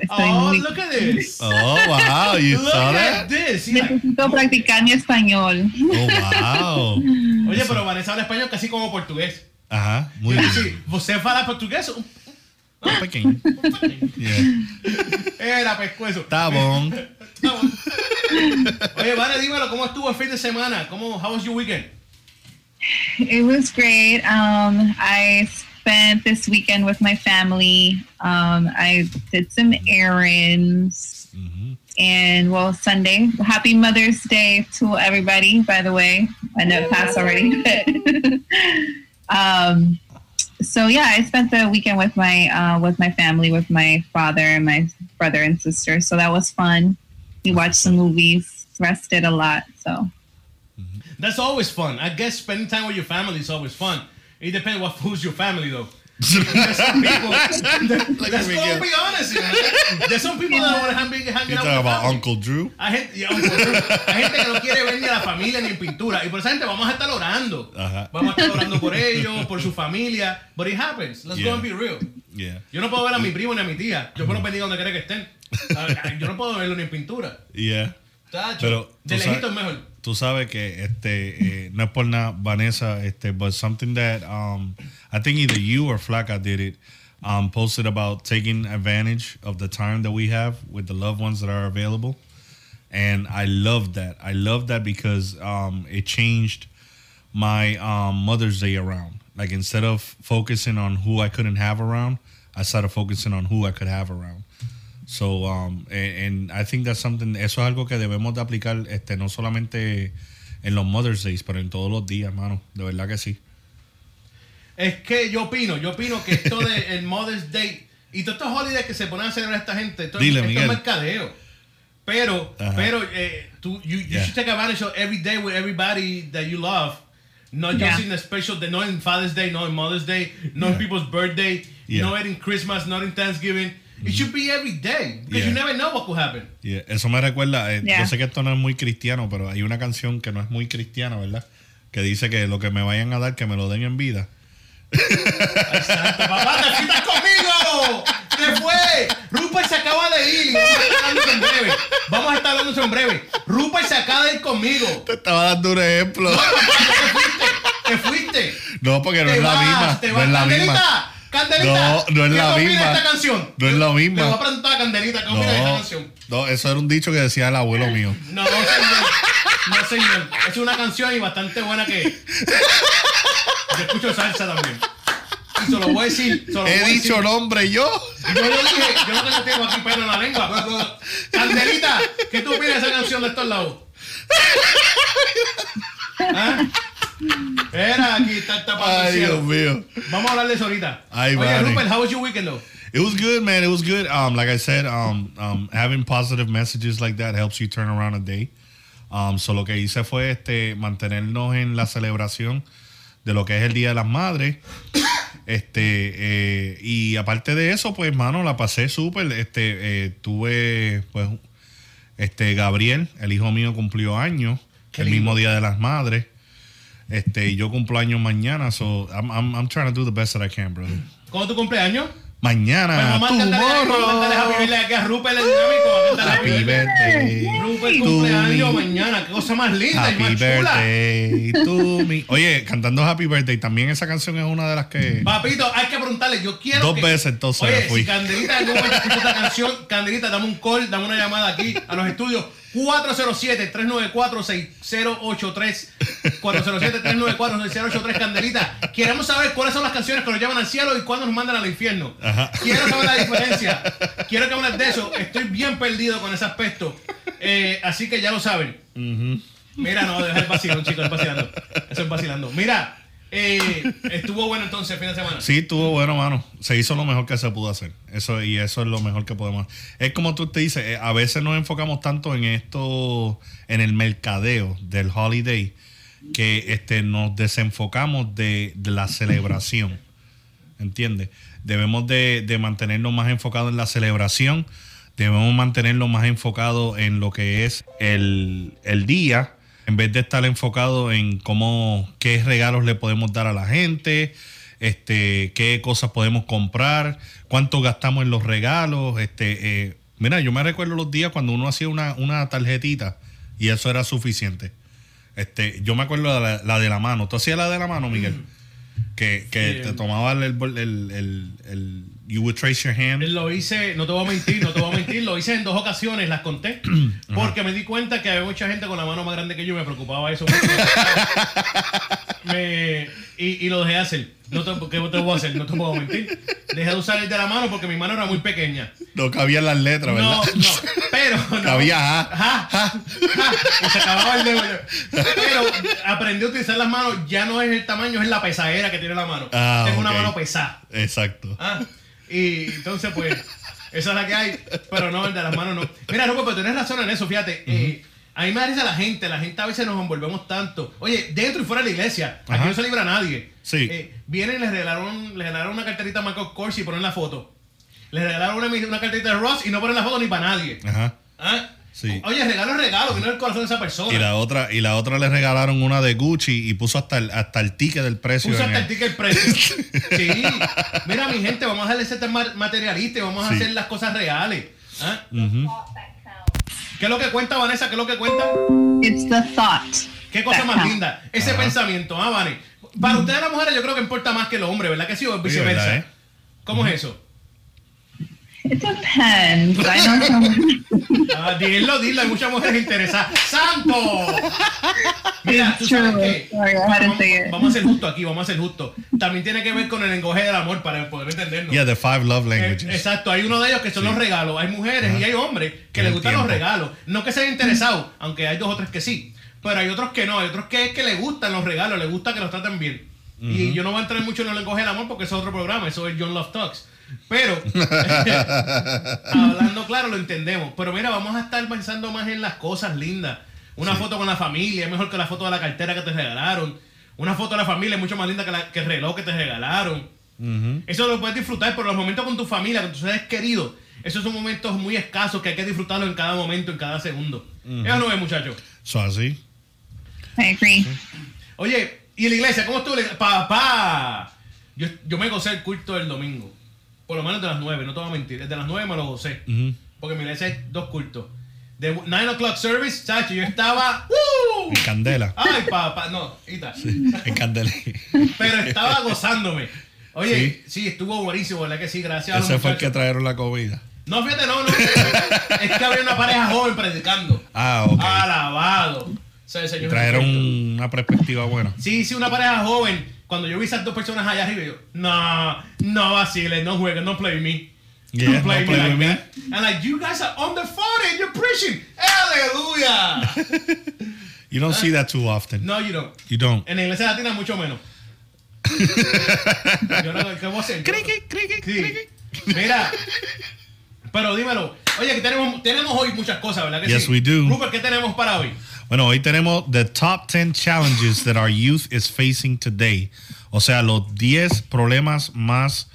Estoy Oh, muy... look at this. Oh, wow. You Look saw at that? this. Yeah. Necesito practicar mi español. Oh, wow. Oye, pero Vanessa habla español casi como portugués. Ajá, muy bien. sí. ¿Você fala portugués? Un pequeño. Yeah. Era pescuezo. Tá bom. Tá bom. Oye, Vane, dímelo, ¿cómo estuvo el fin de semana? ¿Cómo, how was your weekend? It was great. Um, I spent this weekend with my family. Um, I did some errands. And well, Sunday. Happy Mother's Day to everybody, by the way. I know it passed already. um, so yeah, I spent the weekend with my uh, with my family, with my father and my brother and sister. So that was fun. We watched some movies, rested a lot. So That's always fun. I guess spending time with your family is always fun. It depends what who's your family though. There's some people. Let's go be honest. You know? There's some people that don't want to hang, hang out talking about. Uncle Drew? Hay gente, ya, Uncle Drew. Hay gente que no quiere ver ni a la familia ni en pintura. Y por esa gente vamos a estar orando. Ajá. Vamos a estar orando por ellos, por su familia. But it happens. Let's go Yeah. and be real. Yeah. Yo no puedo ver a mi primo ni a mi tía. Yo puedo pedir donde quiera que estén. Ah, Yo no puedo verlo ni en pintura. Yeah. Tacho, Pero de lejito es mejor. Tú sabes que este eh, no es por nada Vanessa este but something that um I think either you or Flaca did it um posted about taking advantage of the time that we have with the loved ones that are available. And I love that. I love that because um it changed my um Mother's Day around. Like instead of focusing on who I couldn't have around I started focusing on who I could have around So, um, and, and I think that's something, eso es algo que debemos de aplicar, este, no solamente en los Mother's Days, pero en todos los días, mano. De verdad que sí. Es que yo opino, yo opino que esto de el Mother's Day y todos estos holidays que se ponen a celebrar esta gente, esto, Dile, esto es mercadeo. Pero, Ajá. pero eh, tú, you, you Yeah. should take advantage of every day with everybody that you love. Not just Yeah. in the special day, not in Father's Day, not in Mother's Day, not in Yeah. people's birthday, Yeah. not in Christmas, not in Thanksgiving. It should be every day because Yeah. you never know what could happen. Yeah, Eso me recuerda, eh, Yeah. yo sé que esto no es muy cristiano, pero hay una canción que no es muy cristiana, ¿verdad? Que dice que lo que me vayan a dar, que me lo den en vida. Exacto, papá, te fuiste conmigo. ¿Qué fue? Rupert se acaba de ir vamos a estar hablando en breve. Vamos a estar hablando en breve. Rupert se acaba de ir conmigo. Te estaba dando un ejemplo. Te fuiste. No, porque no Te es la misma. te No vas. es la misma. Candelita. No, no es ¿qué la misma. esta canción? No es la misma. Le voy a preguntar a Candelita qué opina de esta No, canción. no, eso era un dicho que decía el abuelo mío. No, no, señor. No, señor. Es una canción y bastante buena que. Yo escucho salsa también. Y se lo voy a decir. Voy He a dicho decir. nombre yo. Yo lo dije, yo no tengo tengo aquí pelo en la lengua. Candelita, ¿qué tú opinas de esa canción de estos lados? ¿Ah? Espera, aquí está tapado del Ay, cielo. Dios mío. Vamos a hablar de eso ahorita. Ay, Oye. Rupert, how was your weekend though? It was good, man. It was good. Um, like I said, um, um, having positive messages like that helps you turn around a day. Um, so lo que hice fue este mantenernos en la celebración de lo que es el Día de las Madres. Este, eh, y aparte de eso, pues, mano, la pasé súper. Este, eh, tuve, pues, este, Gabriel, el hijo mío, cumplió años, Qué el lindo. mismo Día de las Madres. Este, y yo cumplo años mañana, so I'm, I'm, I'm trying to do the best that I can, brother. ¿Cuándo tu cumpleaños? Mañana, Pues Happy. Birthday Rupert cumpleaños mañana. Qué cosa más linda y Happy más chula. birthday to me. Oye, cantando Happy Birthday, también esa canción es una de las que. Papito, hay que preguntarle. Yo quiero. Dos que- veces, entonces, Oye, fui. si Candelita esta canción, Candelita, dame un call, dame una llamada aquí a los estudios 407-394-6083. 407-394-6083, Candelita. Queremos saber cuáles son las canciones que nos llevan al cielo y cuándo nos mandan al infierno. Ajá. Quiero saber la diferencia. Quiero que hables de eso. Estoy bien perdido con ese aspecto. Eh, así que ya lo saben. Mira, no, deja el vacilón, chicos, es vacilando. Eso es vacilando. Mira, Eh, estuvo bueno entonces el fin de semana. Sí, estuvo bueno, mano. Se hizo lo mejor que se pudo hacer. Eso y eso es lo mejor que podemos. Es como tú te dices, eh, a veces nos enfocamos tanto en esto, en el mercadeo del holiday, que este nos desenfocamos de, la celebración. ¿Entiendes? Debemos de, de mantenernos más enfocados en la celebración. Debemos mantenernos más enfocados en lo que es el, el día en vez de estar enfocado en cómo, qué regalos le podemos dar a la gente, este, qué cosas podemos comprar, cuánto gastamos en los regalos, este, eh, mira, yo me recuerdo los días cuando uno hacía una, una tarjetita y eso era suficiente. Este, yo me acuerdo de la, la de la mano. ¿Tú hacías la de la mano, Miguel? Que, que Sí. te tomaba el, el, el, You would trace your hand. Lo hice, no te voy a mentir, no te voy a mentir, lo hice en dos ocasiones, las conté, porque me di cuenta que había mucha gente con la mano más grande que yo, me preocupaba eso. Me- y, y lo dejé hacer. No te, ¿Qué te voy a hacer? No te puedo mentir. Dejé de usar el de la mano porque mi mano era muy pequeña. No cabían las letras, ¿verdad? No, no, pero no. Cabía, ajá. Ajá, ajá, y se acababa el dedo. Pero aprendí a utilizar las manos, ya no es el tamaño, es la pesadera que tiene la mano. Ah, Tengo una mano pesada. Exacto. Ah, y entonces, pues, esa es la que hay, pero no, el de las manos no. Mira, no, pero tienes razón en eso, fíjate. eh, a mí me da risa la gente, la gente a veces nos envolvemos tanto. Oye, dentro y fuera de la iglesia, aquí Ajá. no se libra nadie. Sí. Eh, vienen y les regalaron, les regalaron una carterita a Michael Kors y ponen la foto. Les regalaron una, una carterita de Ross y no ponen la foto ni para nadie. Ajá. ¿Ah? Sí. Oye, regalo es regalo, que no es el corazón de esa persona. Y la otra, y la otra le regalaron una de Gucci y puso hasta el, hasta el ticket del precio. Puso hasta el el- ticket precio. Sí. Mira, mi gente, vamos a dejar de ser tan ma- materialista y vamos a hacer las cosas reales. ¿Ah? ¿Qué es lo que cuenta, Vanessa? ¿Qué es lo que cuenta? It's the thought. ¿Qué cosa más counts. linda? Ese pensamiento, ¿ah, Vane? Para ustedes las mujeres yo creo que importa más que el hombre, ¿verdad que sí? O viceversa. ¿verdad, eh? ¿Cómo es eso? It depends. I know some. Ah, dilo, dilo, hay muchas mujeres interesadas. ¡Santo! Mira, tú It's sabes to Vamos, a ser justo aquí, vamos a ser justo. También tiene que ver con el lenguaje del amor para poder entendernos. Yeah, the five love Eh, languages. Exacto, hay uno de ellos que son los regalos. Hay mujeres y hay hombres que les gustan los regalos. No que sean interesados, aunque hay dos o tres que sí. Pero hay otros que no, hay otros que es que les gustan los regalos, les gusta que los traten bien. Y yo no voy a entrar mucho en el lenguaje del amor porque eso es otro programa, eso es John Love Talks. Pero, hablando claro, lo entendemos. Pero mira, vamos a estar pensando más en las cosas lindas. Una foto con la familia es mejor que la foto de la cartera que te regalaron. Una foto de la familia es mucho más linda que, la- que el reloj que te regalaron. Eso lo puedes disfrutar, pero los momentos con tu familia, con tus seres queridos, esos son momentos muy escasos que hay que disfrutarlo en cada momento, en cada segundo. Eso no es, muchachos. So así. I agree. Oye, ¿y la iglesia? ¿Cómo estuvo? Papá, yo, yo me gocé el culto del domingo. Por lo menos de las nueve, no te voy a mentir. Desde las nueve me lo gocé. Porque mi iglesia hay dos cultos. De 9 o'clock service, chacho, yo estaba. ¡uh! En candela. Ay, papá, no, Ita. En candela. Pero estaba gozándome. Oye, sí. estuvo buenísimo, ¿verdad que sí? Gracias a los Ese fue el que trajeron la comida. No, fíjate, no, no. es que había una pareja joven predicando. Ah, ok. Alabado. Sea, Trajeron Jesucristo. una perspectiva buena. Sí, sí, una pareja joven. Cuando yo vi esas dos personas allá arriba, yo, no, no vaciles, no jueguen, no play me. Yeah, Don't play no me play like me. that. And like, you guys are on the phone and you're preaching. Aleluya. You don't see that too often. no, you don't. You don't. En la iglesia latina mucho menos. yo no, ¿qué voy a hacer? Mira, pero dímelo. Oye, que tenemos, tenemos hoy muchas cosas, ¿verdad que Yes, sí? we do. Rupert, ¿qué tenemos para hoy? Bueno, hoy tenemos the top 10 challenges that our youth is facing today. O sea, los 10 problemas más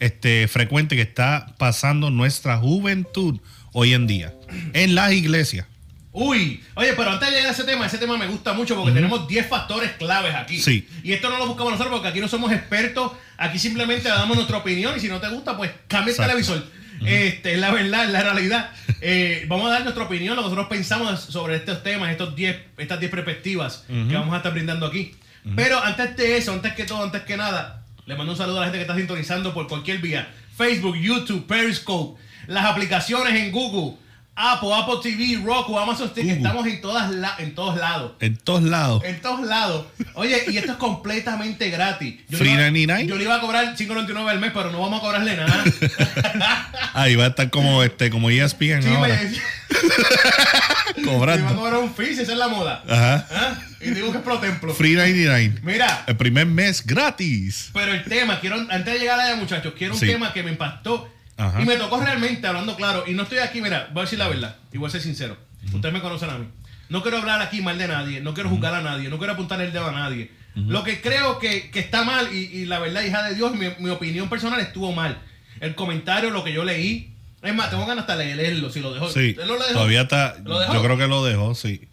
este, frecuentes que está pasando nuestra juventud hoy en día en las iglesias. Uy, oye, pero antes de llegar a ese tema, ese tema me gusta mucho porque tenemos 10 factores claves aquí. Sí. Y esto no lo buscamos nosotros porque aquí no somos expertos, aquí simplemente damos nuestra opinión y si no te gusta, pues cambia el Exacto. televisor. Este, es la verdad, es la realidad. Eh, vamos a dar nuestra opinión, lo que nosotros pensamos sobre estos temas, estos 10, estas 10 perspectivas que vamos a estar brindando aquí. Pero antes de eso, antes que todo, antes que nada, le mando un saludo a la gente que está sintonizando por cualquier vía. Facebook, YouTube, Periscope, las aplicaciones en Google, Apple, Apple TV, Roku, Amazon Stick, estamos en, todas la- en todos lados. En todos lados. En todos lados. Oye, y esto es completamente gratis. Yo Free le iba- 99? Yo le iba a cobrar 5.99 al mes, pero no vamos a cobrarle nada. Ahí va a estar como este como ESPN Sí, ahora. me- va a Cobrando. cobrar un fee, si esa es la moda. Ajá. ¿Ah? Y digo que es pro templo. Free 99. Mira, El primer mes gratis. pero el tema, quiero, antes de llegar allá, muchachos, quiero un Sí. tema que me impactó Ajá. y me tocó realmente, hablando claro. Y no estoy aquí, mira, voy a decir la verdad y voy a ser sincero. Ustedes me conocen a mí. No quiero hablar aquí mal de nadie, no quiero juzgar a nadie, no quiero apuntar el dedo a nadie. Lo que creo que, que está mal, y, y la verdad, hija de Dios, mi, mi opinión personal estuvo mal. El comentario, lo que yo leí. Es más, tengo ganas hasta de leerlo, si lo dejo. Sí. ¿Él no lo dejó? Todavía está. ¿Lo dejó? Yo creo que lo dejó, sí.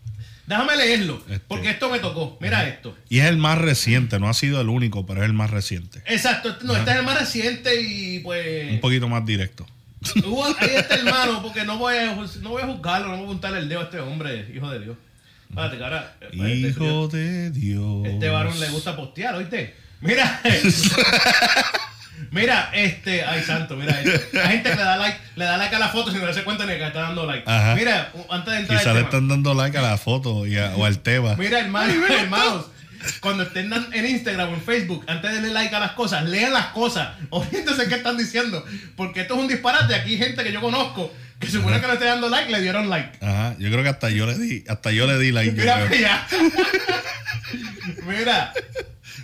Déjame leerlo, Este. porque esto me tocó. Mira esto. Y es el más reciente. No ha sido el único, pero es el más reciente. Exacto, este- no, este es el más reciente y pues. Un poquito más directo. Hubo- ahí está hermano, porque no voy, a, no voy a juzgarlo, no voy a apuntarle el dedo a este hombre, hijo de Dios. Espérate, cara. Hijo de Dios. Este varón le gusta postear, ¿oíste? Mira. mira, este. Ay, santo, mira esto. La gente que le da like, le da like a la foto sin darse cuenta ni que está dando like. Ajá. Mira, antes de entrar Quizá al le están dando like a la foto y a- o al tema. Mira, hermano, hermanos, cuando estén en Instagram o en Facebook, antes de darle like a las cosas, lean las cosas, oriéntense qué están diciendo, porque esto es un disparate. Aquí hay gente que yo conozco que supone que le esté dando like, le dieron like. Ajá. Yo creo que hasta yo le di, hasta yo le di like. Mira. Mira.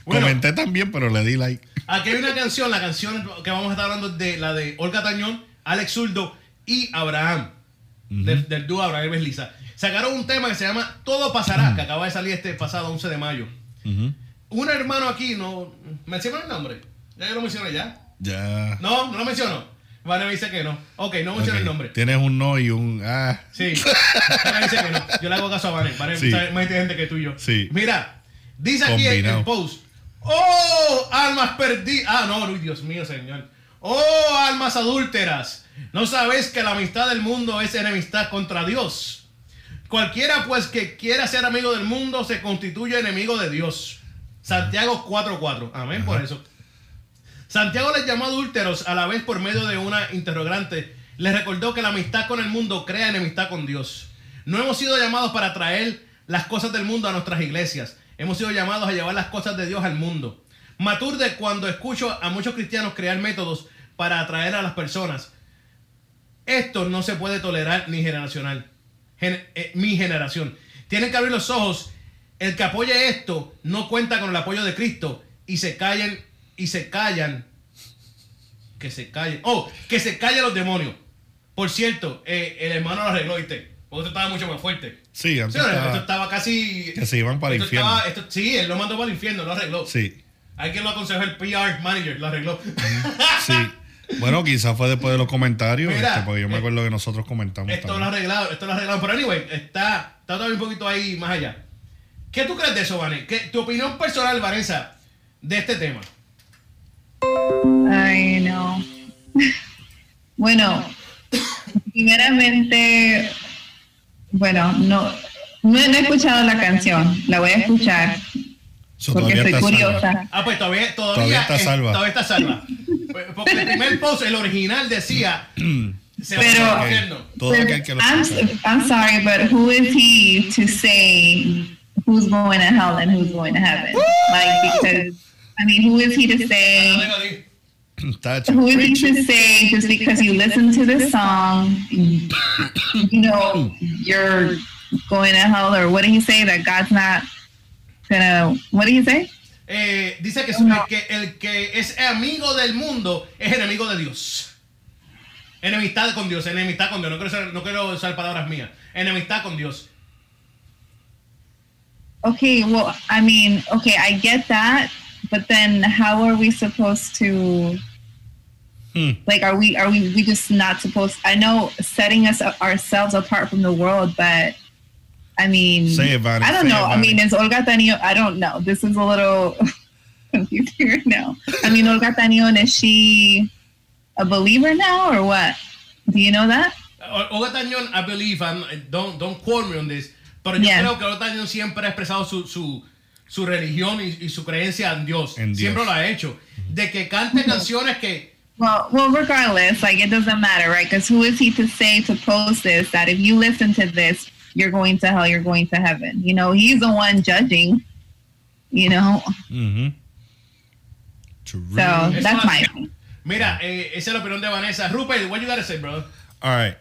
Bueno, Comenté también, pero le di like. Aquí hay una canción, la canción que vamos a estar hablando de la de Olga Tañón, Alex Zurdo y Abraham, del, del dúo Abraham y Beslisa. Sacaron un tema que se llama Todo Pasará, que acaba de salir este pasado 11 de mayo. Un hermano aquí, no. ¿Menciona el nombre? Ya yo lo mencioné ya. Ya. No, no lo menciono. Vale, me dice que no. Ok, no menciona el nombre. Tienes un no y un ah. Sí. Vane dice que no. Yo le hago caso a Vane. Vane Sí. sabe más inteligente que tú y yo. Sí. Mira, dice aquí en el post. ¡Oh, almas perdidas! Ah, no, Dios mío, señor. ¡Oh, almas adúlteras! ¿No sabéis que la amistad del mundo es enemistad contra Dios? Cualquiera pues que quiera ser amigo del mundo se constituye enemigo de Dios. Santiago 4.4. Amén por eso. Santiago les llamó adúlteros a la vez por medio de una interrogante. Les recordó que la amistad con el mundo crea enemistad con Dios. No hemos sido llamados para traer las cosas del mundo a nuestras iglesias. Hemos sido llamados a llevar las cosas de Dios al mundo. Maturde cuando escucho a muchos cristianos crear métodos para atraer a las personas. Esto no se puede tolerar ni generacional. Gen- eh, mi generación. Tienen que abrir los ojos. El que apoye esto no cuenta con el apoyo de Cristo y se callen y se callan. Que se callen. Oh, que se callen los demonios. Por cierto, eh, el hermano lo arregló. Porque esto estaba mucho más fuerte. Sí, antes Sí, esto estaba- estaba casi. Que se iban para el infierno. estaba- esto- sí, él lo mandó para el infierno, lo arregló. Sí, Hay quien lo aconsejó el PR manager, lo arregló. sí. Bueno, quizás fue después de los comentarios, Mira, este, porque yo me eh, acuerdo que nosotros comentamos Esto lo ha también. arreglado, esto lo ha arreglado. Pero anyway, está, está todavía un poquito ahí más allá. ¿Qué tú crees de eso, Vanessa? ¿Qué, tu opinión personal, Vanessa, de este tema? Ay, no. Bueno, primeramente, bueno, no, no he escuchado la canción, la voy a escuchar So, porque estoy salva. curiosa. Ah, pues todavía, todavía, Todavía está es- salva. todavía está salva. Pues, Porque el primer post, el original decía. se Pero- al infierno. Todo aquel que lo I'm, sorry, but who is he to say who's going to hell and who's going to heaven? Like, because, I mean, who is he to Ah, say Tacho. who is he to say just because you listen to the song, you know, you're going to hell, or what did he say that God's not gonna? What did he say? Eh, dice que, es- el que el que es amigo del mundo es enemigo de Dios. Enemistad con Dios, enemistad con Dios. No quiero, usar- no quiero usar palabras mías. Enemistad con Dios. Okay, well, I mean, okay, I get that, but then how are we supposed to? Hmm. Like, are we are we we just not supposed? I know setting us ourselves apart from the world, but I mean, Say about it, I don't know. I mean, is Olga Tanio? I don't know. This is a little confusing right now. I mean, Olga Tanio, is she a believer now or what? Do you know that? Olga Tañón, I believe, and don't, don't quote me on this, pero yo Yeah. creo que Olga Tañón siempre ha expresado su, su, su religión y, y su creencia en Dios. En Dios. Siempre lo ha hecho. De que cante canciones que. Well, well, regardless, like it doesn't matter, right? Because who is he to say to post this that if you listen to this, you're going to hell, you're going to heaven? You know, he's the one judging. You know, Ujú. True. so that's es my opinion. Mira, eh, esa es la opinión de Vanessa. Rupert, what you gotta say, bro? All right.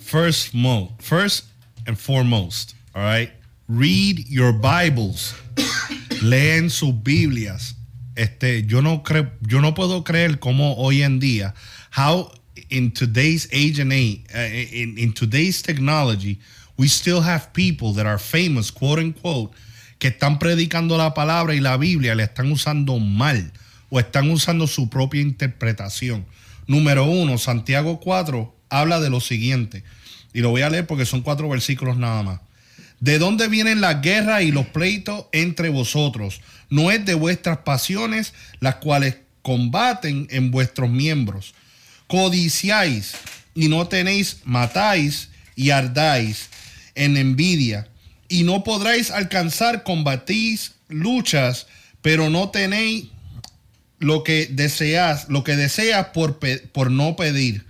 first mo first and foremost, all right? Read your Bibles. Leen sus Biblias. Este, yo no creo, yo no puedo creer cómo hoy en día, how in today's age and age, uh, in, in today's technology, we still have people that are famous, quote unquote, que están predicando la palabra y la Biblia, le están usando mal o están usando su propia interpretación. Número uno, Santiago 4 habla de lo siguiente, y lo voy a leer porque son cuatro versículos nada más. ¿De dónde vienen las guerras y los pleitos entre vosotros? No es de vuestras pasiones las cuales combaten en vuestros miembros. Codiciáis y no tenéis, matáis y ardáis en envidia y no podréis alcanzar, combatís luchas, pero no tenéis lo que deseas, lo que deseas por, por no pedir.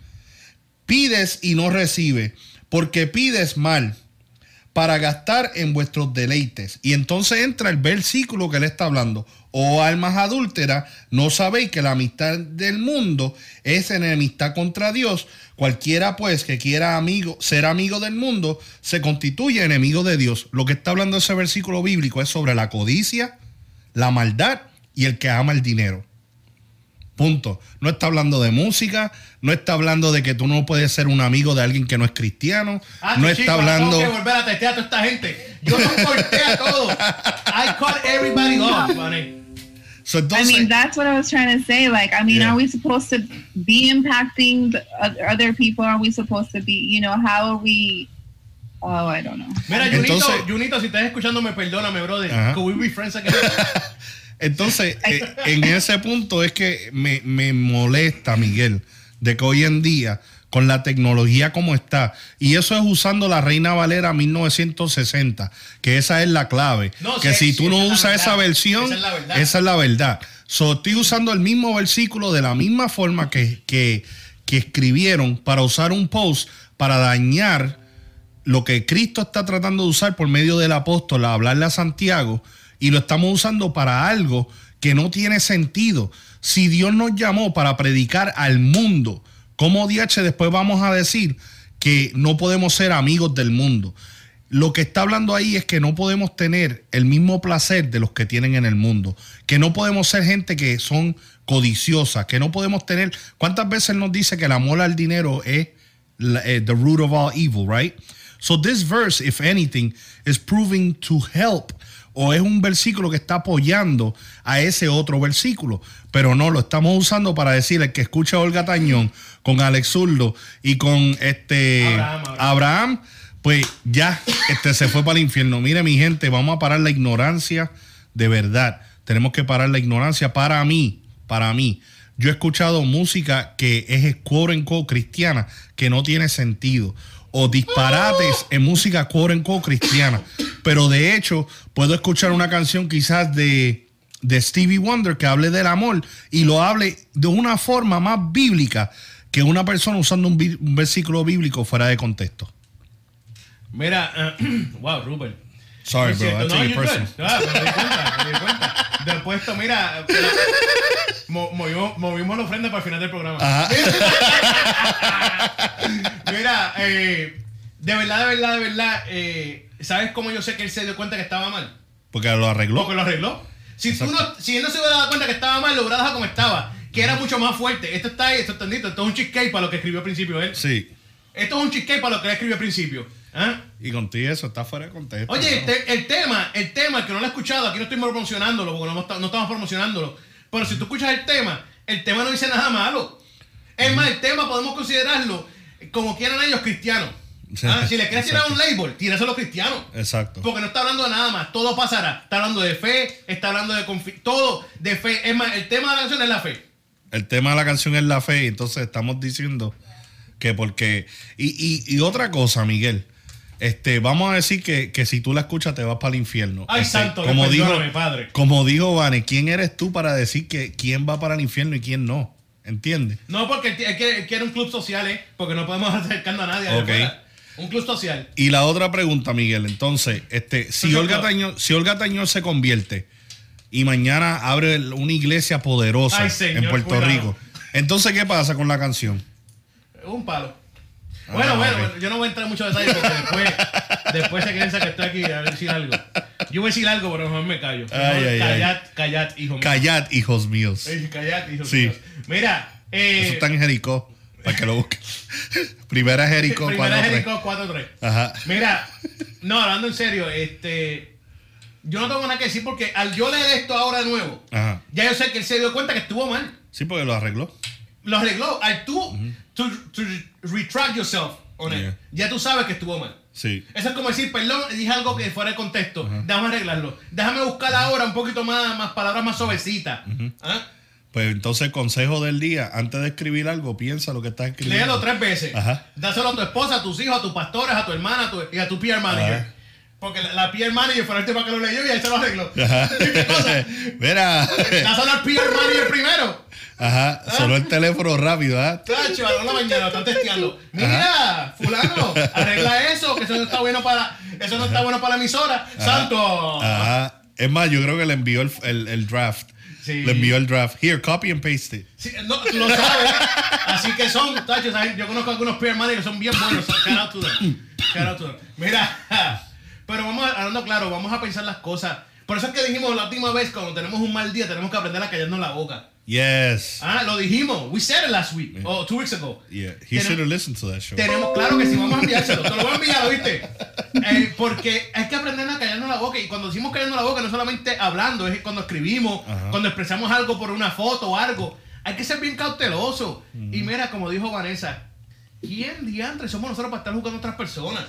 Pides y no recibes, porque pides mal para gastar en vuestros deleites. Y entonces entra el versículo que le está hablando. Oh almas adúlteras, no sabéis que la amistad del mundo es enemistad contra Dios. Cualquiera pues que quiera amigo, ser amigo del mundo, se constituye enemigo de Dios. Lo que está hablando ese versículo bíblico es sobre la codicia, la maldad y el que ama el dinero. Punto. No está hablando de música, no está hablando de que tú no puedes ser un amigo de alguien que no es cristiano. Ah, no chico, está hablando. Tengo que volver a testear a toda esta gente. Yo no corté a todos. I cut everybody off, money. So, I mean, that's what I was trying to say. Like, I mean, Yeah. are we supposed to be impacting the oth- other people? Are we supposed to be, you know, how are we? Oh, I don't know. Mira, Junito, Entonces- Junito, si estás escuchándome, perdóname, brother. Ajá. Could we be friends again? entonces eh, en ese punto es que me, me molesta, Miguel, de que hoy en día, con la tecnología como está, y eso es usando la Reina Valera 1960, que esa es la clave. No, que si tú no usas esa versión, Esa es la verdad. esa es la verdad. So, estoy usando el mismo versículo de la misma forma que, que, que escribieron para usar un post para dañar lo que Cristo está tratando de usar por medio del apóstol, a hablarle a Santiago, y lo estamos usando para algo que no tiene sentido. Si Dios nos llamó para predicar al mundo, ¿cómo DH después vamos a decir que no podemos ser amigos del mundo? Lo que está hablando ahí es que no podemos tener el mismo placer de los que tienen en el mundo, que no podemos ser gente que son codiciosas, que no podemos tener... ¿Cuántas veces nos dice que el amor al dinero es la- eh, the root of all evil, right? So this verse, if anything, is proving to help o es un versículo que está apoyando a ese otro versículo, pero no lo estamos usando para decir el que escucha a Olga Tañón con Alex Zurdo y con este Abraham, Abraham. Abraham, pues ya este se fue para el infierno. Mire mi gente, vamos a parar la ignorancia de verdad. Tenemos que parar la ignorancia para mí, para mí. Yo he escuchado música que es quote unquote cristiana que no tiene sentido o disparates en música unquote cristiana. Pero de hecho, puedo escuchar una canción quizás de, de Stevie Wonder que hable del amor y lo hable de una forma más bíblica que una persona usando un, versículo bíblico fuera de contexto. Mira, wow, Rupert. Sorry, Es bro. cierto, I no, take personal. Ah, me di cuenta, me di cuenta. Después mira, pero- mo- movimos, movimos la ofrenda para el final del programa. mira, eh, de verdad, de verdad, de verdad, eh, ¿sabes cómo yo sé que él se dio cuenta que estaba mal? Porque lo arregló. Porque lo arregló. Si, tú no, si él no se hubiera dado cuenta que estaba mal, lo hubiera dejado como estaba. Que era mucho más fuerte. Esto está ahí, esto está listo. Esto es un cheesecake para lo que escribió al principio él. Sí. Esto es un cheesecake para lo que él escribió al principio. ¿Ah? Y contigo eso está fuera de contexto. Oye, el, te- el tema, el tema, el que no lo ha escuchado, aquí no estoy promocionándolo porque no, no estamos promocionándolo. Pero si tú escuchas el tema, el tema no dice nada malo. Es más, el tema podemos considerarlo como quieran ellos cristianos. Ah, Si le quieres tirar un label, tíraselo a los cristianos. Exacto. Porque no está hablando de nada más, todo pasará. Está hablando de fe, está hablando de confi todo de fe. Es más, el tema de la canción es la fe. El tema de la canción es la fe, entonces estamos diciendo que porque. Y, y, y otra cosa, Miguel. Este, vamos a decir que, que si tú la escuchas te vas para el infierno. Ay, Este, santo, como dijo, padre. como dijo Vane, ¿quién eres tú para decir que quién va para el infierno y quién no? ¿Entiendes? No, porque él, quiere, un club social, ¿eh? Porque no podemos acercarnos a nadie. de Ok. afuera. Un club social. Y la otra pregunta, Miguel, entonces, este, si Olga. Tañón, si Olga Tañón se convierte y mañana abre una iglesia poderosa Ay, señor, en Puerto cuidado. Rico, entonces ¿qué pasa con la canción? Un palo. Bueno, bueno, bueno, yo no voy a entrar en muchos detalles porque después, después se piensa que estoy aquí a decir algo. Yo voy a decir algo, pero mejor me callo. Ay, ay, ay. callad, callad, hijo mío. Callad, hijos míos. Eh, Callad, hijo Sí. mío. Mira, eh, Eso está en Jericó, para que lo busquen. Primera Jericó, primera 4-3. Jericó 4-3. Ajá. Mira, no, hablando en serio, este. Yo no tengo nada que decir porque al yo leer esto ahora de nuevo, Ajá. ya yo sé que él se dio cuenta que estuvo mal. Sí, porque lo arregló. Lo arregló. Al tú, to, to retract yourself on it, ya tú sabes que estuvo mal. Sí. Eso es como decir, perdón, dije algo que fuera de contexto. Déjame arreglarlo. Déjame buscar ahora un poquito más, más palabras más suavecitas. ¿Ah? Pues entonces, consejo del día: antes de escribir algo, piensa lo que estás escribiendo. Léelo tres veces. Ajá. Dáselo a tu esposa, a tus hijos, a tus pastores, a tu hermana a tu- y a tu PR manager. Ajá. Porque la, la PR manager fue la última que lo leyó y ahí se lo arregló. Ajá. ¿Qué cosa? Mira. Dáselo al PR manager primero. Ajá. Sonó el teléfono rápido, ¿ah? Tacho, a las 2 de la mañana están testeando. Mira, fulano, arregla eso, que eso no está bueno para, eso no está bueno para la emisora. Santo. Ajá. Es más, yo creo que le envió el, el- el draft. Sí. Le envió el draft. Here, copy and paste it. Sí, no, lo sabes. Así que son, tacho, ¿sabes? yo conozco algunos peer managers que son bien buenos. Shout out to them. Shout out to them. Mira, pero vamos a, hablando claro, vamos a pensar las cosas. Por eso es que dijimos la última vez, cuando tenemos un mal día, tenemos que aprender a callarnos la boca. Yes. Ah, lo dijimos. We said it last week, o two weeks ago. Yeah. He should have listened to that show. Tenemos, claro que sí, vamos a enviárselo. Te lo voy a enviar, ¿viste? Eh, porque hay que aprender a callarnos la boca. Y cuando decimos callarnos la boca, no solamente hablando, es cuando escribimos, cuando expresamos algo por una foto o algo. Hay que ser bien cauteloso. Y mira, como dijo Vanessa, ¿quién diantre somos nosotros para estar jugando a otras personas?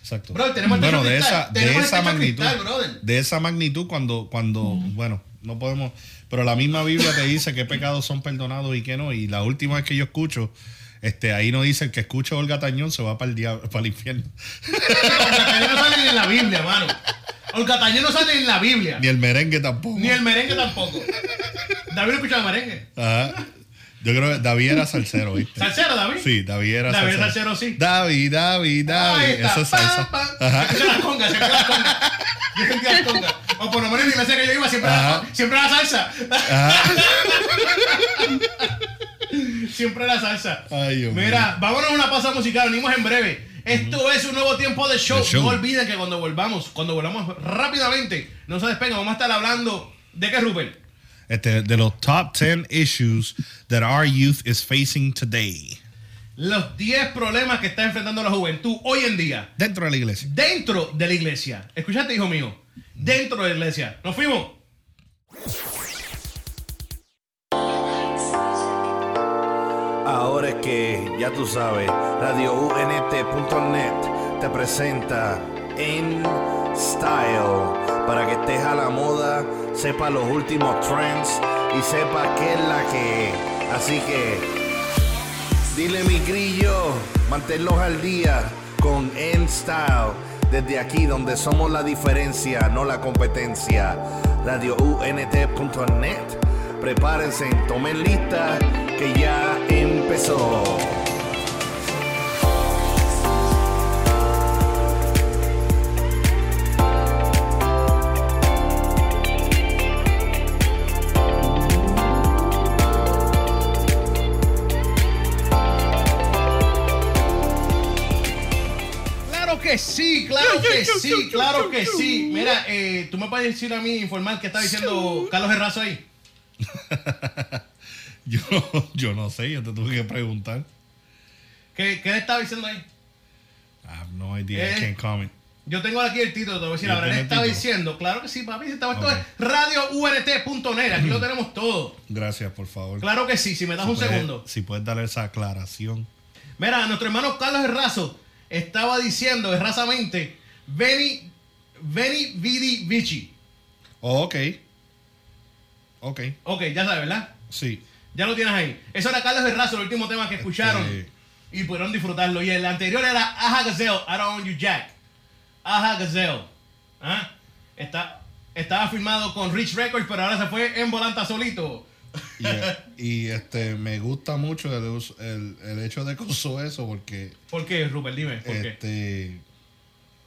Exacto. Brother, tenemos el bueno, de esa, de esa magnitud. cristal, de esa magnitud cuando, cuando bueno, no podemos. Pero la misma Biblia te dice qué pecados son perdonados y qué no. Y la última vez que yo escucho, este, ahí no dice el que escucha a Olga Tañón se va para el diablo, para el infierno. Olga Tañón no sale ni en la Biblia, mano. Olga Tañón no sale ni en la Biblia. Ni el merengue tampoco. Ni el merengue tampoco. David no escuchaba merengue. Ajá. Yo creo que David era salsero, ¿viste? ¿Salsero, David? Sí, David era David salsero. salsero, sí. David, David, David. Eso es salsa. Ajá. Se las congas, se las congas. Yo las congas. O por lo menos en la iglesia que yo iba siempre era, siempre era salsa. Siempre era salsa. Ay, Dios Mira, vámonos a una pausa musical. Venimos en breve. Esto es un nuevo tiempo de show. De show. No olviden que cuando volvamos, cuando volvamos rápidamente, no se despeguen. Vamos a estar hablando de qué, Rupert. Este, de los top 10 issues that our youth is facing today. Los 10 problemas que está enfrentando la juventud hoy en día. Dentro de la iglesia. Dentro de la iglesia. Escuchaste, hijo mío. Dentro de la iglesia. Nos fuimos. Ahora es que, ya tú sabes, RadioUNT.net te presenta En Style para que estés a la moda, sepa los últimos trends y sepa qué es la que es. Así que, dile mi grillo, manténlos al día con En Style. Desde aquí donde somos la diferencia, no la competencia. RadioUNT.net. Prepárense, tomen lista, que ya empezó. Claro que sí, claro que sí. Mira, eh, tú me puedes decir a mí, informar qué está diciendo Carlos Herrazo ahí. Yo, yo no sé, yo te tuve que preguntar. ¿Qué, qué le estaba diciendo ahí? I have no idea, Eh. I can't comment. Yo tengo aquí el título, te voy a decir ¿Y ahora. Estaba diciendo, claro que sí, papi. Esto, esto Ok. es radiount.net. Aquí lo tenemos todo. Gracias, por favor. Claro que sí, si me das Si un segundo. Si puedes dar esa aclaración. Mira, nuestro hermano Carlos Herrazo estaba diciendo errazamente, Veni, Veni Vidi Vici. Oh, ok. Ok, Ok, ya sabes, ¿verdad? sí. Ya lo tienes ahí. Eso era Carlos Herrazo, el último tema que escucharon. Este- Y pudieron disfrutarlo. Y el anterior era Aja Gazelle, I don't own you Jack. Aja Gazelle. ¿Ah? Está, estaba firmado con Rich Records, pero ahora se fue en volanta solito. Y, y, este me gusta mucho el, el, el hecho de que usó eso porque ¿Por qué, Rupert? Dime, ¿por qué?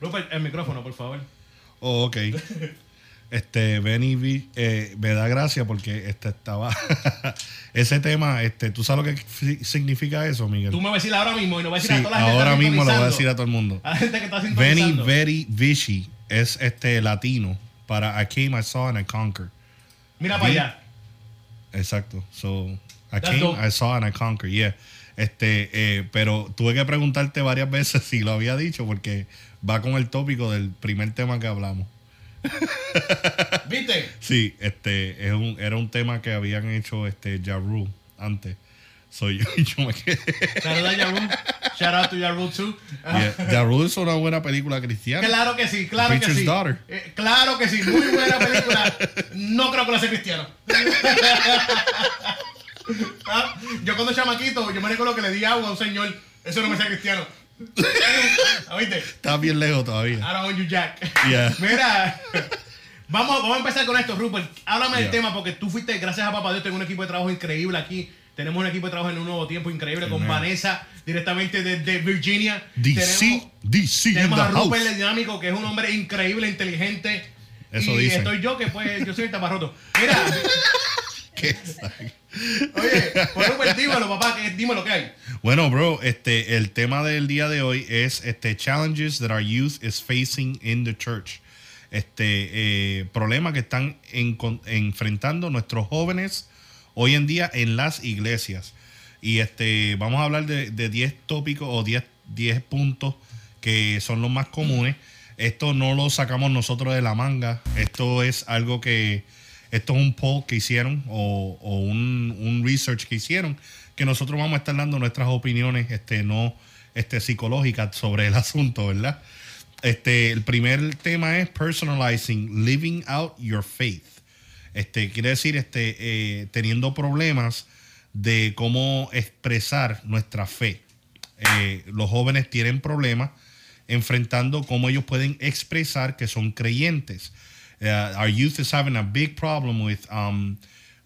Rupert, el micrófono, por favor. oh, ok Este, Benny V, eh, me da gracia porque este estaba. ese tema, este, ¿tú sabes lo que fi- significa eso, Miguel? Tú me vas a decir ahora mismo y no vas a Sí, decir a toda la gente ahora mismo lo voy a decir a todo el mundo. A la gente que está Benny. Very Vichy es este latino para I came, I saw and I conquered. Mira para allá. Exacto. So, I That's came, dope. I saw and I conquered. Yeah. Este, eh, pero tuve que preguntarte varias veces si lo había dicho porque va con el tópico del primer tema que hablamos. ¿Viste? Sí, este es un, era un tema que habían hecho este Ja Rule antes. So, yo, yo me quedé. Saluda a Yaru. Shout out to Yaru too. Yeah, es una buena película cristiana. Claro que sí, claro que sí. Daughter. Eh, claro que sí, muy buena película. No creo que lo sea cristiano. Ah, Yo cuando chamaquito, yo me recuerdo que le di agua a un señor. Eso no me sea cristiano. Ah, ¿Viste? Está bien lejos todavía. I don't want you Jack. Yeah. Mira, vamos, vamos a empezar con esto, Rupert. Háblame del tema porque tú fuiste, gracias a Papá Dios, tengo un equipo de trabajo increíble aquí. Tenemos un equipo de trabajo en un nuevo tiempo increíble con. Vanessa, directamente desde Virginia. DC, Tenemos- DC tenemos a Rupert el dinámico, que es un hombre increíble, inteligente. Eso y estoy yo, que pues yo soy el taparroto. Mira. oye, Rupert, dímelo, papá, que, dime lo que hay. Bueno, bro, este, el tema del día de hoy es este challenges that our youth is facing in the church. Este eh, problemas que están enfrentando nuestros jóvenes hoy en día en las iglesias. Y este vamos a hablar de de 10 tópicos o 10 10 puntos que son los más comunes. Esto no lo sacamos nosotros de la manga. Esto es algo que esto es un poll que hicieron o, un, un research que hicieron que nosotros vamos a estar dando nuestras opiniones este no este psicológicas sobre el asunto verdad este el primer tema es personalizing living out your faith. Este quiere decir este eh, teniendo problemas de cómo expresar nuestra fe. Eh, los jóvenes tienen problemas enfrentando cómo ellos pueden expresar que son creyentes. Uh, our youth is having a big problem with, um,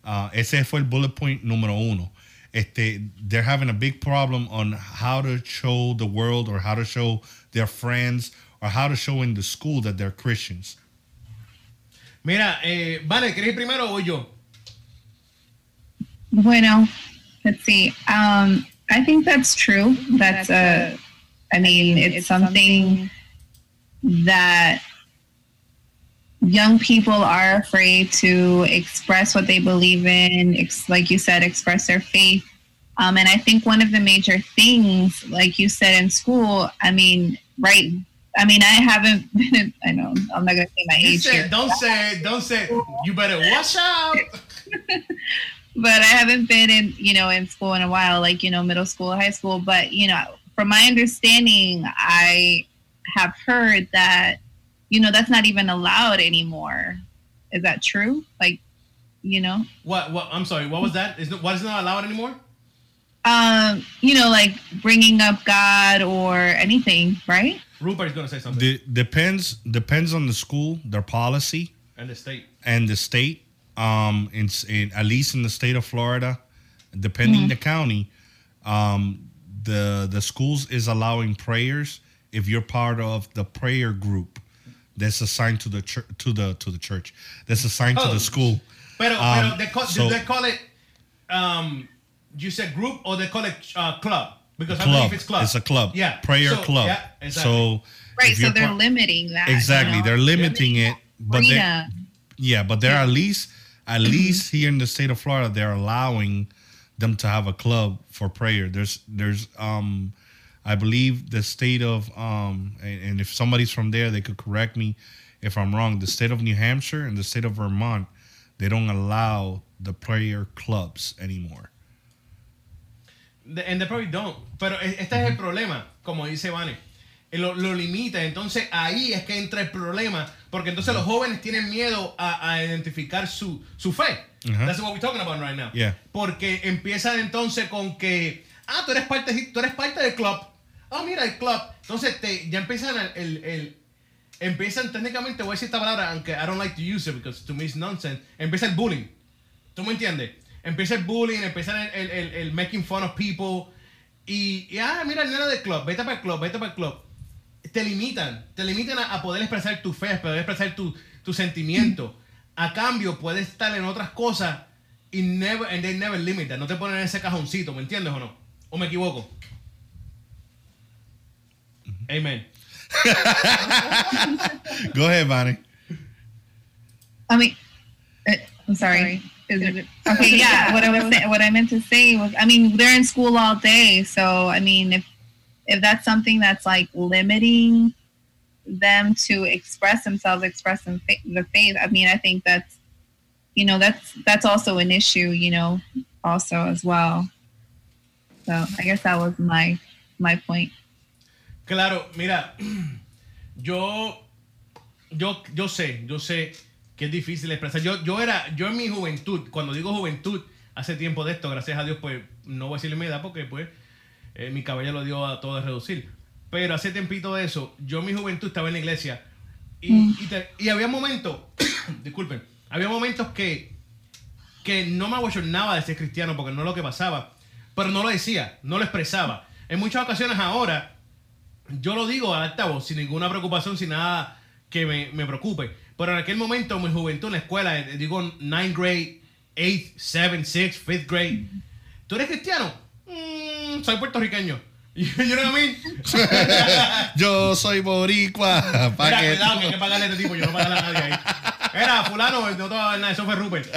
uh, ese fue el bullet point número uno. Este, they're having a big problem on how to show the world or how to show their friends or how to show in the school that they're Christians. Mira, eh, vale, ¿quieres ir primero o yo? Bueno, let's see. Um, I think that's true. That's a, I mean, it's something that young people are afraid to express what they believe in, ex- like you said, express their faith. Um, and I think one of the major things, like you said in school, I mean, right? I mean, I haven't been. In, I know I'm not gonna say my You age said- here. don't say, don't say, you better watch out. but I haven't been in, you know, in school in a while, like, you know, middle school, high school. But, you know, from my understanding, I have heard that, you know, that's not even allowed anymore. Is that true? Like, you know, What, what, I'm sorry, what was that? Is, what is not allowed anymore? um, you know, like bringing up God or anything, right? Rupert's gonna say something. De- depends depends on the school, their policy. and the state. and the state, um, in, in at least in the state of Florida, depending the county, um, the the schools is allowing prayers if you're part of the prayer group that's assigned to the church to the to the church that's assigned to Oh. the school. Pero, Um, they call, so- do they call it, um, you said group or they call it uh, club? Because I Club. believe it's club. It's a club. Yeah. Prayer So, club. Yeah, exactly. So Right. So they're par- limiting that. you exactly know? they're limiting it, but they Yeah, but they're at least at Mm-hmm. least here in the state of Florida, they're allowing them to have a club for prayer. There's there's um I believe the state of um and, and if somebody's from there, they could correct me if I'm wrong. The state of New Hampshire and the state of Vermont, they don't allow the prayer clubs anymore. And they probably don't. Pero este es el problema, como dice Vane. Eh, Lo, lo limita. Entonces ahí es que entra el problema. Porque entonces los jóvenes tienen miedo a, a identificar su, su fe. Ajá. That's what we're talking about right now. Yeah. Porque empiezan entonces con que, ah, tú eres parte, tú eres parte del club. Ah, mira el club. Entonces te, ya empiezan el, el, empiezan técnicamente, voy a decir esta palabra, aunque I don't like to use it because to me it's nonsense. Empieza el bullying. ¿Tú me entiendes? Empieza el bullying, empieza el, el, el- making fun of people. Y, ah, mira el nene del club, vete para el club, vete para el club. te limitan, te limitan a, a poder expresar tu fe, a poder expresar tu, tu sentimiento. A cambio, puedes estar en otras cosas y never, and they never limit. No te ponen en ese cajoncito, ¿me entiendes o no? ¿O me equivoco? Amen. Go ahead, Bonnie. I mean, uh, I'm sorry. Is it, okay, yeah. What I was say, what I meant to say was, I mean, they're in school all day, so I mean, if if that's something that's like limiting them to express themselves, express them fa- the faith, I mean, I think that's, you know, that's that's also an issue, you know, also as well. So I guess that was my my point. Claro, mira, yo, yo, yo sé, yo sé que es difícil expresar. Yo, yo era, yo en mi juventud, cuando digo juventud, hace tiempo de esto, gracias a Dios, pues no voy a decirle mi edad porque pues eh, mi cabello lo dio a todo de reducir. Pero hace tiempito de eso, yo en mi juventud estaba en la iglesia y, y, te- y había momentos, disculpen, había momentos que, que no me abochornaba de ser cristiano porque no es lo que pasaba, pero no lo decía, no lo expresaba. En muchas ocasiones ahora, yo lo digo a alta voz, sin ninguna preocupación, sin nada que me, me preocupe. Pero en aquel momento, en mi juventud en la escuela, eh, digo 9th grade, 8th, 7th, 6th, 5th grade, ¿tú eres cristiano? Mm, soy puertorriqueño. You know what I mean? Yo soy boricua. pa' Mira, que- cuidado que hay que pagarle a este tipo, yo no pagarle a nadie ahí. Era, fulano, no te va a dar nada, eso fue Rupert.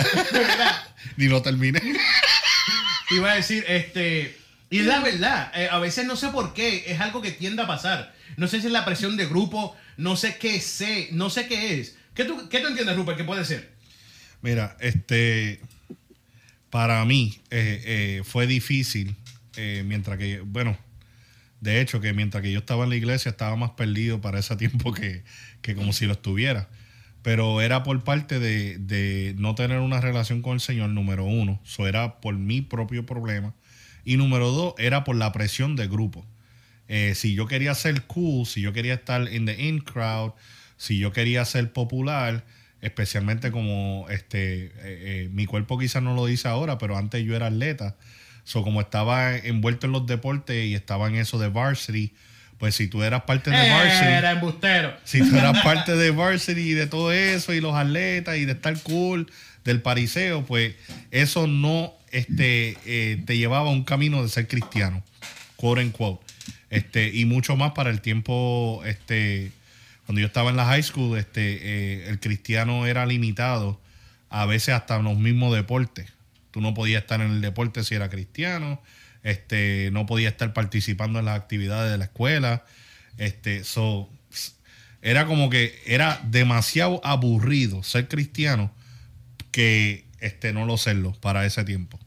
Ni lo terminé. te iba a decir, este, y es la verdad, eh, a veces no sé por qué, es algo que tiende a pasar. No sé si es la presión de grupo, no sé qué sé, no sé qué es. ¿Qué tú, qué tú entiendes, Rupert, que puede ser? Mira, este, para mí eh, eh, fue difícil, mientras que, bueno, de hecho que mientras que yo estaba en la iglesia estaba más perdido para ese tiempo que, que como si lo estuviera. Pero era por parte de, de no tener una relación con el Señor, número uno. Eso era por mi propio problema. Y número dos, era por la presión de grupo. Eh, si yo quería ser cool, si yo quería estar in the in crowd, si yo quería ser popular, especialmente como este eh, eh, mi cuerpo quizás no lo dice ahora, pero antes yo era atleta. So, como estaba envuelto en los deportes y estaba en eso de varsity, pues si tú eras parte de varsity, Era embustero. si tú eras parte de varsity y de todo eso y los atletas y de estar cool del pariseo, pues eso no este, eh, te llevaba a un camino de ser cristiano, quote unquote. Este, y mucho más para el tiempo, este, cuando yo estaba en la high school, este, eh, el cristiano era limitado a veces hasta en los mismos deportes. Tú no podías estar en el deporte si era cristiano, este, no podías estar participando en las actividades de la escuela. Este, so, era como que era demasiado aburrido ser cristiano que este, no lo serlo para ese tiempo.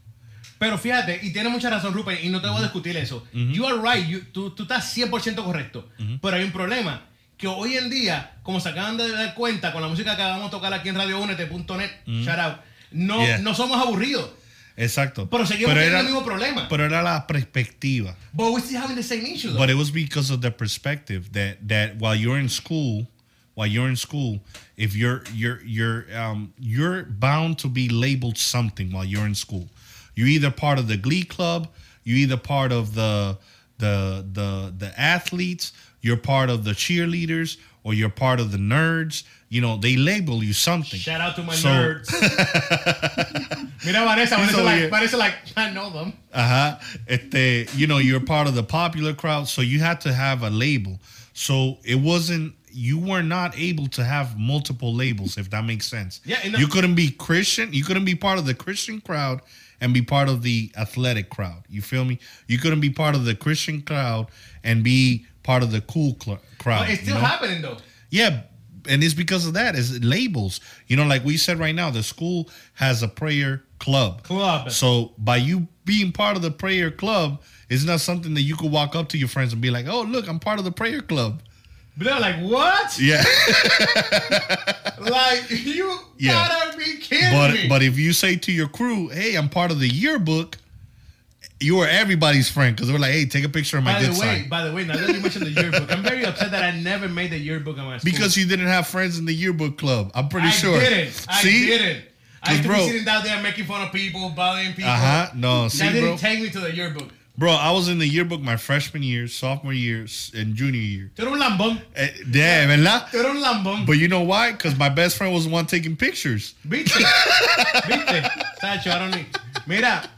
Pero fíjate, y tiene mucha razón, Rupert, y no te voy a discutir eso. You are right, you- tú, tú estás 100% correcto. Pero hay un problema, que hoy en día, como se acaban de dar cuenta con la música que vamos a tocar aquí en radioúnete.net, shout out, no, Yeah. no somos aburridos. Exacto. Pero seguimos Pero teniendo era, el mismo problema. pero era la perspectiva. But we're still having the same issue, though. But it was because of the perspective that that while you're in school, while you're in school, if you're you're you're um you're bound to be labeled something while you're in school. You're either part of the glee club, you're either part of the the the the athletes, you're part of the cheerleaders, or you're part of the nerds. You know, they label you something. Shout out to my So- nerds. Mira Vanessa, Vanessa over like. Vanessa like, I know them. Uh-huh. If Este, you know, you're part of the popular crowd, so you had to have a label. So it wasn't you were not able to have multiple labels, if that makes sense. Yeah, you couldn't be Christian, you couldn't be part of the Christian crowd and be part of the athletic crowd. You feel me? You couldn't be part of the Christian crowd and be part of the cool cl- crowd. But it's you still know? happening, though. Yeah, and it's because of that. Is labels. You know, like we said right now, the school has a prayer club. Club. So by you being part of the prayer club, it's not something that you could walk up to your friends and be like, "Oh, look, I'm part of the prayer club." But they're like, what? Yeah, Like, you Yeah. gotta be kidding but me. but if you say to your crew, "Hey, I'm part of the yearbook," you are everybody's friend because we're like, "Hey, take a picture of my by good the way, side." by the way, now that you mentioned the yearbook, I'm very upset that I never made the yearbook on my school. Because you didn't have friends in the yearbook club. I'm pretty sure. I sure. didn't. I See? didn't. I used to bro- be sitting down there making fun of people, bothering people. Uh huh. No, That see, didn't bro. take me to the yearbook. Bro, I was in the yearbook my freshman year, sophomore year, and junior year. Tú eres un lambón. Eh, yeah, ¿verdad? Tú eres un lambón. But you know why? Because my best friend was the one taking pictures. ¿Viste? ¿Viste? Sacho, I don't need. Mira,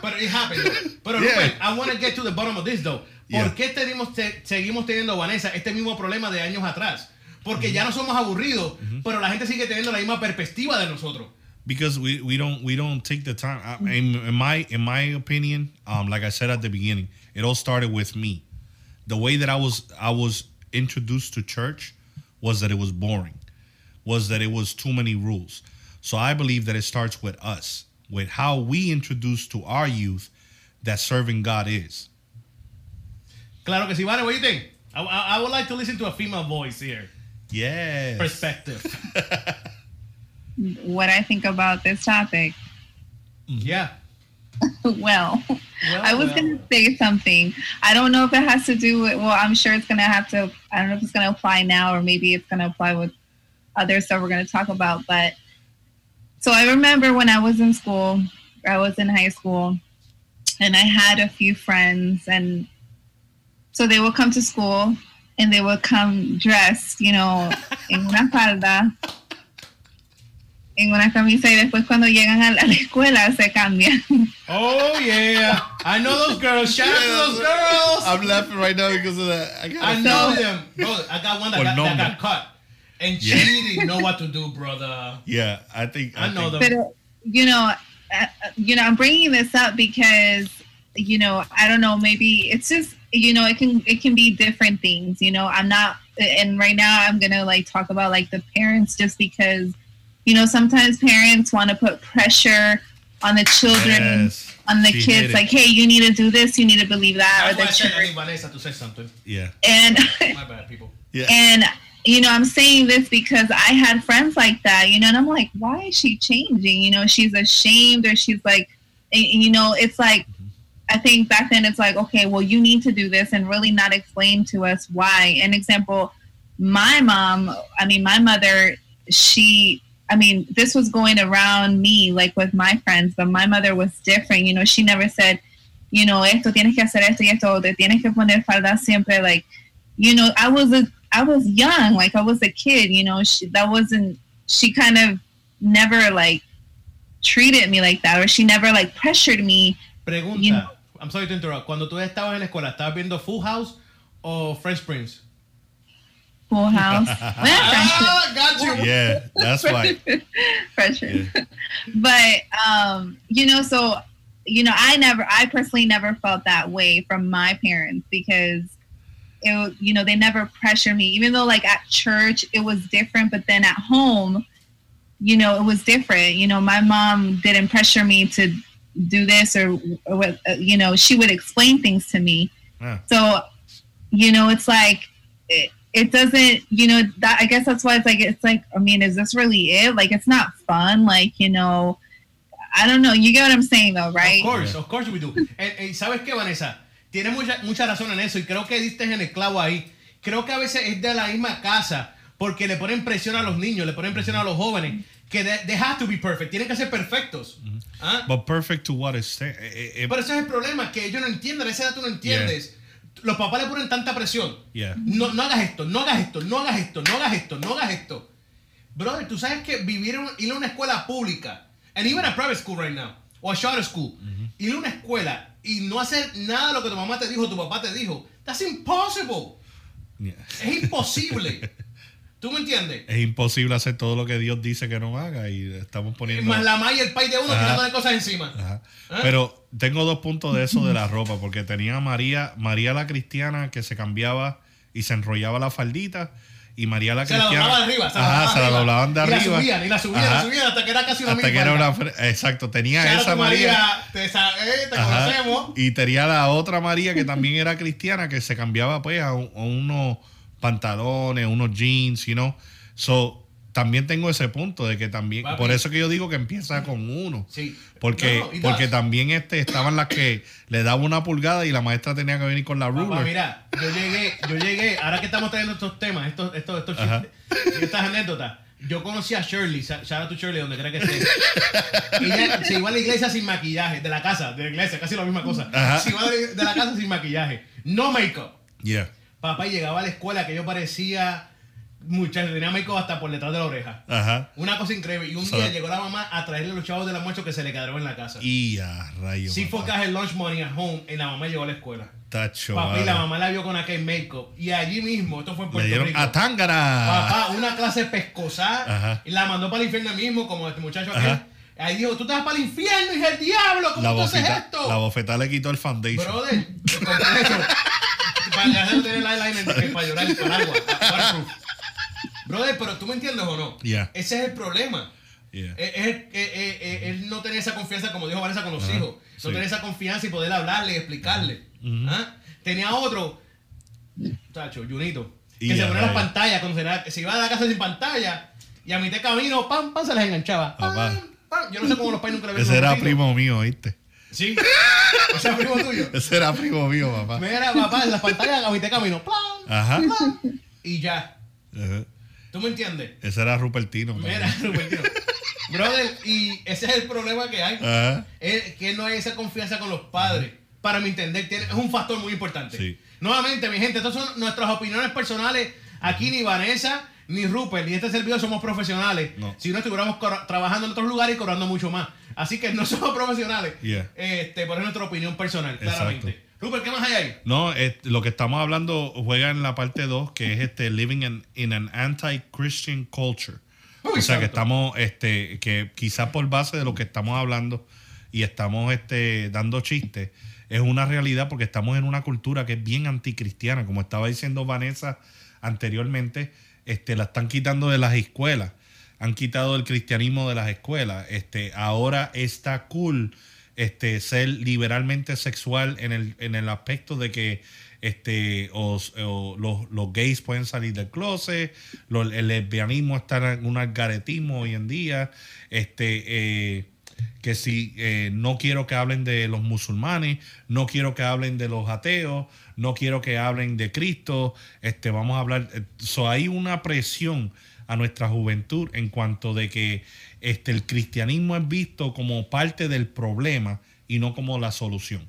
pero it happened. Pero Yeah. Rupert, I want to get to the bottom of this though. ¿Por Yeah. qué tenemos, te- seguimos teniendo, Vanessa, este mismo problema de años atrás? Porque ya no somos aburridos, pero la gente sigue teniendo la misma perspectiva de nosotros. Because we, we don't we don't take the time. I, in, in my in my opinion, um, like I said at the beginning, it all started with me. The way that I was I was introduced to church was that it was boring, was that it was too many rules. So I believe that it starts with us, with how we introduce to our youth that serving God is. Claro que sí, Vale, what do you think? I, I, I would like to listen to a female voice here. Yes. Perspective. What I think about this topic. yeah. well, I was well, going to say something. I don't know if it has to do with, well, I'm sure it's going to have to, I don't know if it's going to apply now or maybe it's going to apply with other stuff we're going to talk about. But so I remember when I was in school, I was in high school, and I had a few friends, and so they would come to school and they would come dressed, you know, in una falda, en una camisa, y después cuando llegan a la a la escuela se cambian. Oh, yeah. I know those girls. Shout out to those girls. I'm laughing right now because of that. I I know them. Bro, I got one that, got, that got cut. And she Yeah. didn't know what to do, brother. Yeah, I think I know think- them. but you know uh, you know i'm bringing this up because you know i don't know maybe it's just you know it can it can be different things you know i'm not and right now i'm gonna like talk about like the parents just because you know sometimes parents want to put pressure on the children Yes. on the She kids like hey you need to do this you need to believe that or That's why I the said, I church Vanessa to say something. Yeah. and My bad, people. Yeah. And you know, I'm saying this because I had friends like that, you know, and I'm like, why is she changing? You know, she's ashamed or she's like, and, and, you know, it's like, I think back then it's like, okay, well, you need to do this and really not explain to us why. An example, my mom, I mean, my mother, she, I mean, this was going around me, like with my friends, but my mother was different. You know, she never said, you know, esto tienes que hacer esto y esto, te tienes que poner falda siempre. Like, you know, I was a, I was young, like I was a kid. You know, she that wasn't. She kind of never like treated me like that, or she never like pressured me. Pregunta. You know- I'm sorry to interrupt. Cuando tú estabas en la escuela, ¿estabas viendo Full House o Fresh Prince? Full House, Well, Ah, got you. Yeah, that's why. pressure. But um, you know, so you know, I never, I personally never felt that way from my parents because it, wa- you know, they never pressured me. Even though like at church it was different, but then at home, you know, it was different. You know, my mom didn't pressure me to do this or, or what, uh, you know, she would explain things to me. Yeah. So, you know, it's like it, it doesn't, you know, that I guess that's why it's like it's like I mean, is this really it? Like it's not fun. Like you know, I don't know. You get what I'm saying though, right? Of course, Yeah. of course we do. Eh, eh, ¿Sabes qué, Vanessa? Tienes mucha, mucha razón en eso y creo que diste en el clavo ahí. Creo que a veces es de la misma casa porque le ponen presión a los niños, le ponen presión a los jóvenes que they, they have to be perfect, tienen que ser perfectos. ¿Ah? But perfect to what extent? Eh, eh, Pero ese es el problema, que ellos no entienden, a esa edad tú no entiendes. Los papás le ponen tanta presión. Yeah. No, no hagas esto, no hagas esto, no hagas esto, no hagas esto, no hagas esto. Brother, tú sabes que vivir en, ir a una escuela pública, and even a private school right now, o a charter school, ir a una escuela y no hacer nada de lo que tu mamá te dijo, tu papá te dijo, that's impossible. yeah. Es imposible. ¿Tú me entiendes? Es imposible hacer todo lo que Dios dice que no haga y estamos poniendo. Más la ma y el pai de uno Ajá. tirándole cosas encima. Ajá. ¿Ah? Pero tengo dos puntos de eso de la ropa, porque tenía a María, María la cristiana que se cambiaba y se enrollaba la faldita, y María la Se la cristiana. doblaban de arriba. Se la Ajá, doblaban se la doblaban de y arriba. la subían, y la subían, Ajá. la subían hasta que era casi una Hasta que era una. Exacto, tenía esa María. te, eh, te conocemos. Y tenía la otra María que también era cristiana que se cambiaba pues a, un- a unos pantalones, unos jeans, you know. So, también tengo ese punto de que también, Papi. por eso que yo digo que empieza con uno. Sí. Porque, No, no, y porque también este, estaban las que le daba una pulgada y la maestra tenía que venir con la Papá, ruler. mira, yo llegué, yo llegué, ahora que estamos trayendo estos temas, estos, estos, estos chistes estas anécdotas, Yo conocí a Shirley, shout out to Shirley, donde quiera que esté. Ella se iba a la iglesia sin maquillaje, de la casa, de la iglesia, casi la misma cosa. Ajá. Se iba de la casa sin maquillaje. No make-up. Yeah. Papá llegaba a la escuela que yo parecía muchacho, make-up hasta por detrás de la oreja. Ajá. Una cosa increíble. Y un día llegó la mamá a traerle los chavos del almuerzo que se le quedaron en la casa. Y a rayos. Sí fue el lunch money at home y la mamá llegó a la escuela. Tacho, Papá y la mamá la vio con aquel make-up. Y allí mismo, esto fue en Le Puerto dieron Rico. a Tángara. Papá, una clase pescosa Ajá. y la mandó para el infierno mismo, como este muchacho aquel. Ajá. Ahí dijo, tú te vas para el infierno, hija del diablo, ¿cómo La tú haces esto? la bofeta le quitó el foundation. Brother, completo. para hacer tener el eyeliner para llorar con agua. waterproof. Brother, pero tú me entiendes o no? Yeah. Ese es el problema. Yeah. Es, es- es- es- es- es no tener esa confianza, como dijo Vanessa, con los Ajá, hijos. No sí. tener esa confianza y poder hablarle y explicarle. ¿Ah? Tenía otro, chacho, Junito, que se ponía las pantallas cuando se, iba a la casa sin pantalla y a mitad de camino, pam, pam, se les enganchaba. Pam, pam. Yo no sé cómo los pais nunca le Ese era primo mío, ¿viste? Sí. Ese era primo tuyo. Ese era primo mío, papá. Mira, papá, en las pantallas de camino, pam, Ajá. y ya. Ajá. ¿Tú me entiendes? Ese era Rupertino. Mira, Rupertino. Brother, y ese es el problema que hay. Ajá. Es que no hay esa confianza con los padres. Para mi entender, es un factor muy importante. Sí. Nuevamente, mi gente, estas son nuestras opiniones personales. Aquí ni Vanessa ni Rupert ni este servidor somos profesionales. No. Si no estuviéramos trabajando en otros lugares y cobrando mucho más. Así que no somos profesionales. Yeah. Este, por es nuestra opinión personal, Exacto. claramente. Rupert, ¿qué más hay ahí? No, es- lo que estamos hablando juega en la parte 2, que es este living in, in an anti-Christian culture. O sea, que estamos, este, que quizás por base de lo que estamos hablando y estamos este, dando chistes, es una realidad porque estamos en una cultura que es bien anticristiana. Como estaba diciendo Vanessa anteriormente, este, la están quitando de las escuelas. Han quitado el cristianismo de las escuelas. Este, ahora está cool este, ser liberalmente sexual en el, en el aspecto de que este, los, los gays pueden salir del closet, lo- el lesbianismo está en un algaretismo hoy en día, este, eh, que si eh, no quiero que hablen de los musulmanes, no quiero que hablen de los ateos, no quiero que hablen de Cristo, este, vamos a hablar, eh, so, hay una presión a nuestra juventud en cuanto de que este, el cristianismo es visto como parte del problema y no como la solución.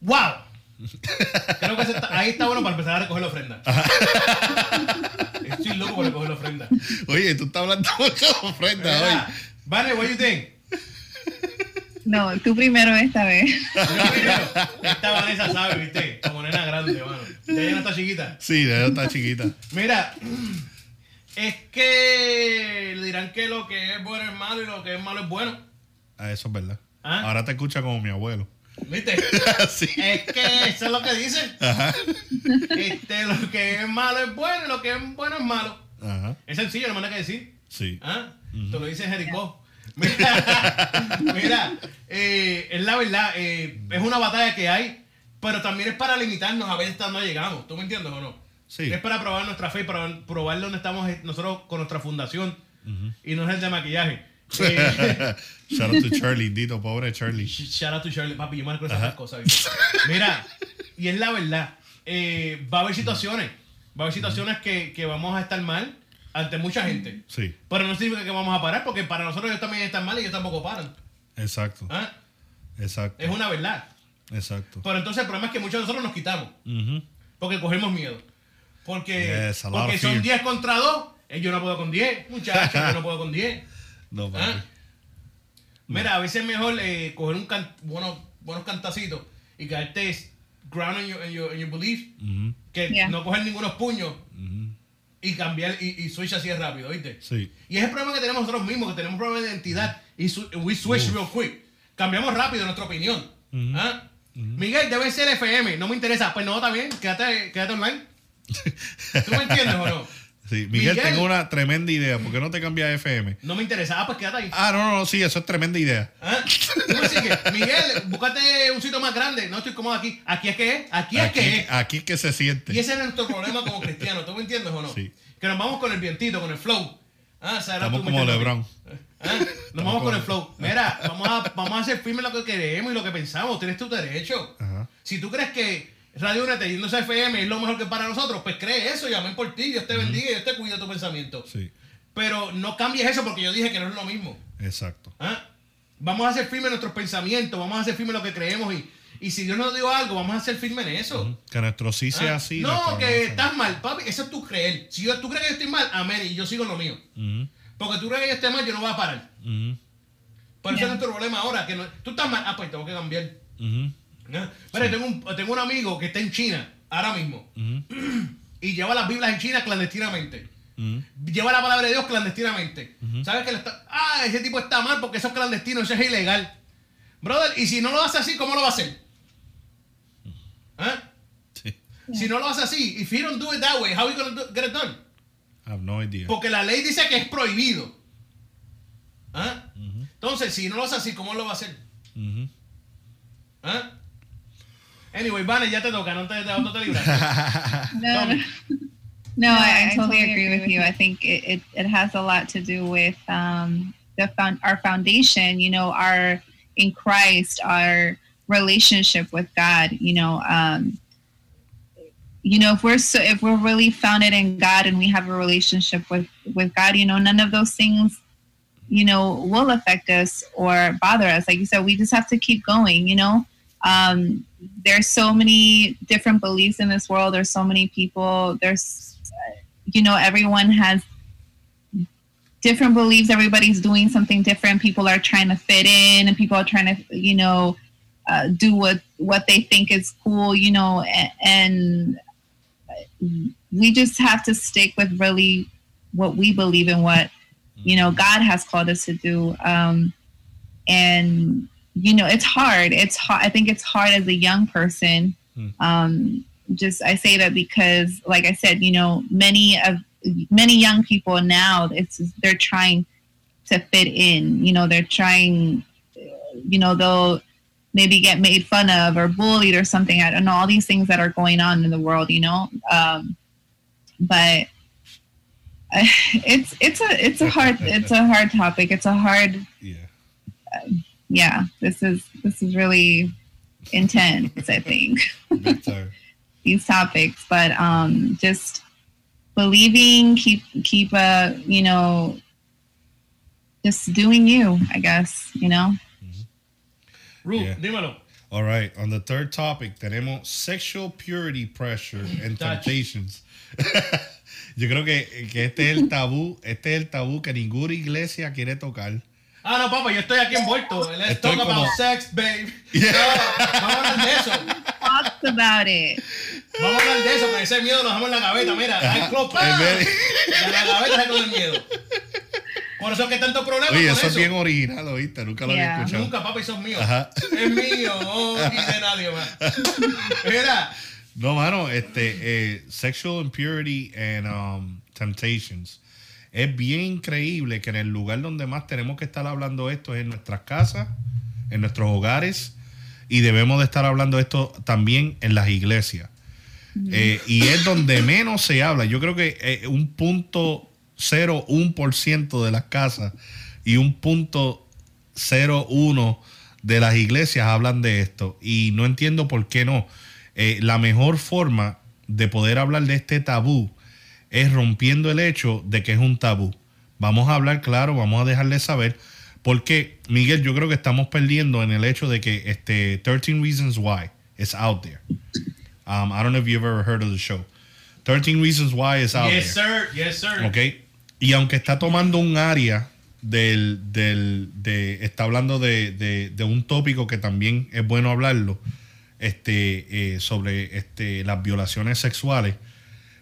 ¡Wow! Creo que está- ahí está bueno para empezar a recoger la ofrenda. Estoy loco por recoger la ofrenda. Oye, tú estás hablando mucho de ofrenda Mira, Vale, what you think? No, tú primero esta vez. Yo primero, Esta Vanessa sabe, viste, como nena grande, mano. Ya ella no está chiquita. Sí, de ella está chiquita. Mira, es que le dirán que lo que es bueno es malo y lo que es malo es bueno. Ah, eso es verdad. ¿Ah? Ahora te escucha como mi abuelo. ¿Viste? sí. Es que eso es lo que dicen. Ajá. Este, lo que es malo es bueno y lo que es bueno es malo. Ajá. Es sencillo, no me nada que decir. Sí. ¿Ah? Te lo dice Jericó. Mira, mira eh, es la verdad, eh, es una batalla que hay, pero también es para limitarnos a ver hasta dónde llegamos. ¿Tú me entiendes o no? Sí. Es para probar nuestra fe, para probar dónde estamos eh, nosotros con nuestra fundación y no es el de maquillaje. Eh, Shout out to Charlie, Dito, pobre Charlie. Shout out to Shirley, papi, yo me recuerdo esas cosas. Mira, y es la verdad, va a haber situaciones, va a haber situaciones que, que vamos a estar mal ante mucha gente. Sí, Pero no significa que vamos a parar, porque para nosotros ellos también están mal y ellos tampoco paran. exacto. ¿ah? Exacto. Es una verdad. Exacto. Pero entonces el problema es que muchos de nosotros nos quitamos, porque cogemos miedo. Porque, Yes, porque son fear. 10 contra 2, eh, yo no puedo con 10, muchachos, yo no puedo con 10. No, papi. ¿Ah? Mira, a veces es mejor eh, coger un can- buenos, buenos cantacitos y caerte ground in your, in your, in your belief Ujú. que Yeah. no coger ningunos puños y cambiar y, y switch así de rápido, ¿viste? Sí. Y es el problema que tenemos nosotros mismos, que tenemos problema de identidad y we switch real quick. Cambiamos rápido nuestra opinión. ¿Ah? Miguel, debe ser FM, no me interesa. Pues no, está bien, quédate, quédate online. ¿Tú me entiendes o no? Sí. Miguel, Miguel. tengo una tremenda idea. ¿Por qué no te cambias a FM? No me interesa. Ah, pues quédate ahí. Ah, no, no, no, sí, eso es tremenda idea. ¿Ah? ¿Tú me sigues? Miguel, búscate un sitio más grande. No estoy cómodo aquí. Aquí es que es. Aquí es Aquí, que es. aquí es que se siente. Y ese es nuestro problema como cristianos. ¿Tú me entiendes o no? Sí. Que nos vamos con el vientito, con el flow. Ah, Estamos como. LeBron. Ah, Nos vamos con el flow. Mira, vamos a, vamos a hacer firme lo que queremos y lo que pensamos. Tienes tu derecho. Ajá. Si tú crees que Radio Únete yéndose a FM es lo mejor que para nosotros, pues cree eso y amén por ti, Dios te bendiga y Dios te cuida tu pensamiento. Sí, Pero no cambies eso porque yo dije que no es lo mismo. exacto. ¿Ah? Vamos a ser firmes en nuestros pensamientos, vamos a ser firmes en lo que creemos y, y si Dios nos dio algo, vamos a ser firmes en eso. Que nuestro sí sea ¿Ah? así. no, que estás mal, papi, eso es tu creer. Si yo, tú crees que yo estoy mal, amén, y yo sigo en lo mío. Porque tú crees que yo esté mal, yo no voy a parar. eso Yeah. es nuestro problema ahora, que no- tú estás mal, ah, pues tengo que cambiar. Mira, tengo, un, tengo un amigo que está en China, ahora mismo, y lleva las Biblias en China clandestinamente. Lleva la palabra de Dios clandestinamente. ¿Sabes que le está.? Ah, ese tipo está mal porque eso es clandestino, eso es ilegal. Brother, y si no lo hace así, ¿cómo lo va a hacer? ¿Ah? Sí. Si no lo hace así, if he don't do it that way, how are you gonna do- get it done? I have no idea. Porque la ley dice que es prohibido. ¿Ah? Entonces, si no lo hace así, ¿cómo lo va a hacer? Ujú. Anyway, Vane, ya te toca, no te, no te libras. No, no, no I, I totally agree with you. I think it, it, it has a lot to do with um, the found, our foundation, you know, our in Christ, our relationship with God, you know, um, you know, if we're so, if we're really founded in God and we have a relationship with, with God, you know, none of those things, you know, will affect us or bother us. Like you said, we just have to keep going, you know, um, there's so many different beliefs in this world. There's so many people. There's, you know, everyone has different beliefs. Everybody's doing something different. People are trying to fit in, and people are trying to, you know, uh, do what what they think is cool. You know, and, and we just have to stick with really what we believe in, what you know God has called us to do. Um, and you know it's hard. It's hard i think it's hard as a young person. Um just i say that because like i said you know many of many young people now it's they're trying to fit in. You know they're trying you know they'll maybe get made fun of or bullied or something. I don't know all these things that are going on in the world you know? Um but it's it's a it's a hard it's a hard topic. It's a hard Yeah. Yeah this is this is really intense i think these topics but um just believing keep keep uh you know just doing you i guess you know Ru, Yeah. dímelo. All right, on the third topic tenemos sexual purity pressure and temptations. Yo creo que, que este es el tabú, este es el tabú que ninguna iglesia quiere tocar. Ah, no, papá, yo estoy aquí envuelto. Let's Estoy talk como- about sex, babe. No, vamos a hablar de eso. talk about it Vamos a hablar de eso, que ese miedo lo dejamos en la gaveta. Mira, hay club, ¡pam! En Y la gaveta se con el miedo. Por eso es que hay tanto problema Oye, con eso eso. es bien original, ¿oíste? Nunca lo había escuchado. Nunca, papi, eso es mío. Ajá. Es mío oh, y de nadie más. Mira, No, mano, este, eh, sexual impurity and um, temptations. Es bien increíble que en el lugar donde más tenemos que estar hablando esto es en nuestras casas, en nuestros hogares, y debemos de estar hablando esto también en las iglesias. Eh, y es donde menos se habla. Yo creo que eh, un punto 0,1% de las casas y un punto 0,1 de las iglesias hablan de esto. Y no entiendo por qué no. Eh, la mejor forma de poder hablar de este tabú es rompiendo el hecho de que es un tabú. Vamos a hablar claro, vamos a dejarle saber. Porque, Miguel, yo creo que estamos perdiendo en el hecho de que este 13 Reasons Why is out there. Um, I don't know if you've ever heard of the show. 13 Reasons Why is out yes, there. sir, yes, sir. ¿Ok? Y aunque está tomando un área del, del de, está hablando de, de- de un tópico que también es bueno hablarlo, este, eh, sobre este, las violaciones sexuales,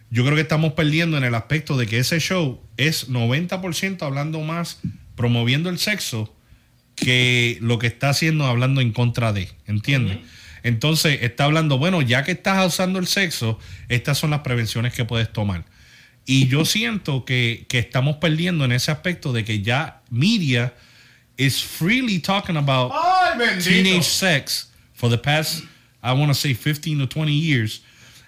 yo creo que estamos perdiendo en el aspecto de que ese show es 90% hablando más, promoviendo el sexo, que lo que está haciendo hablando en contra de, ¿entiendes? Entonces está hablando, bueno, ya que estás usando el sexo, estas son las prevenciones que puedes tomar. Y yo siento que, que estamos perdiendo en ese aspecto de que ya media is freely talking about Ay, teenage sex for the past, I want to say 15 to 20 years.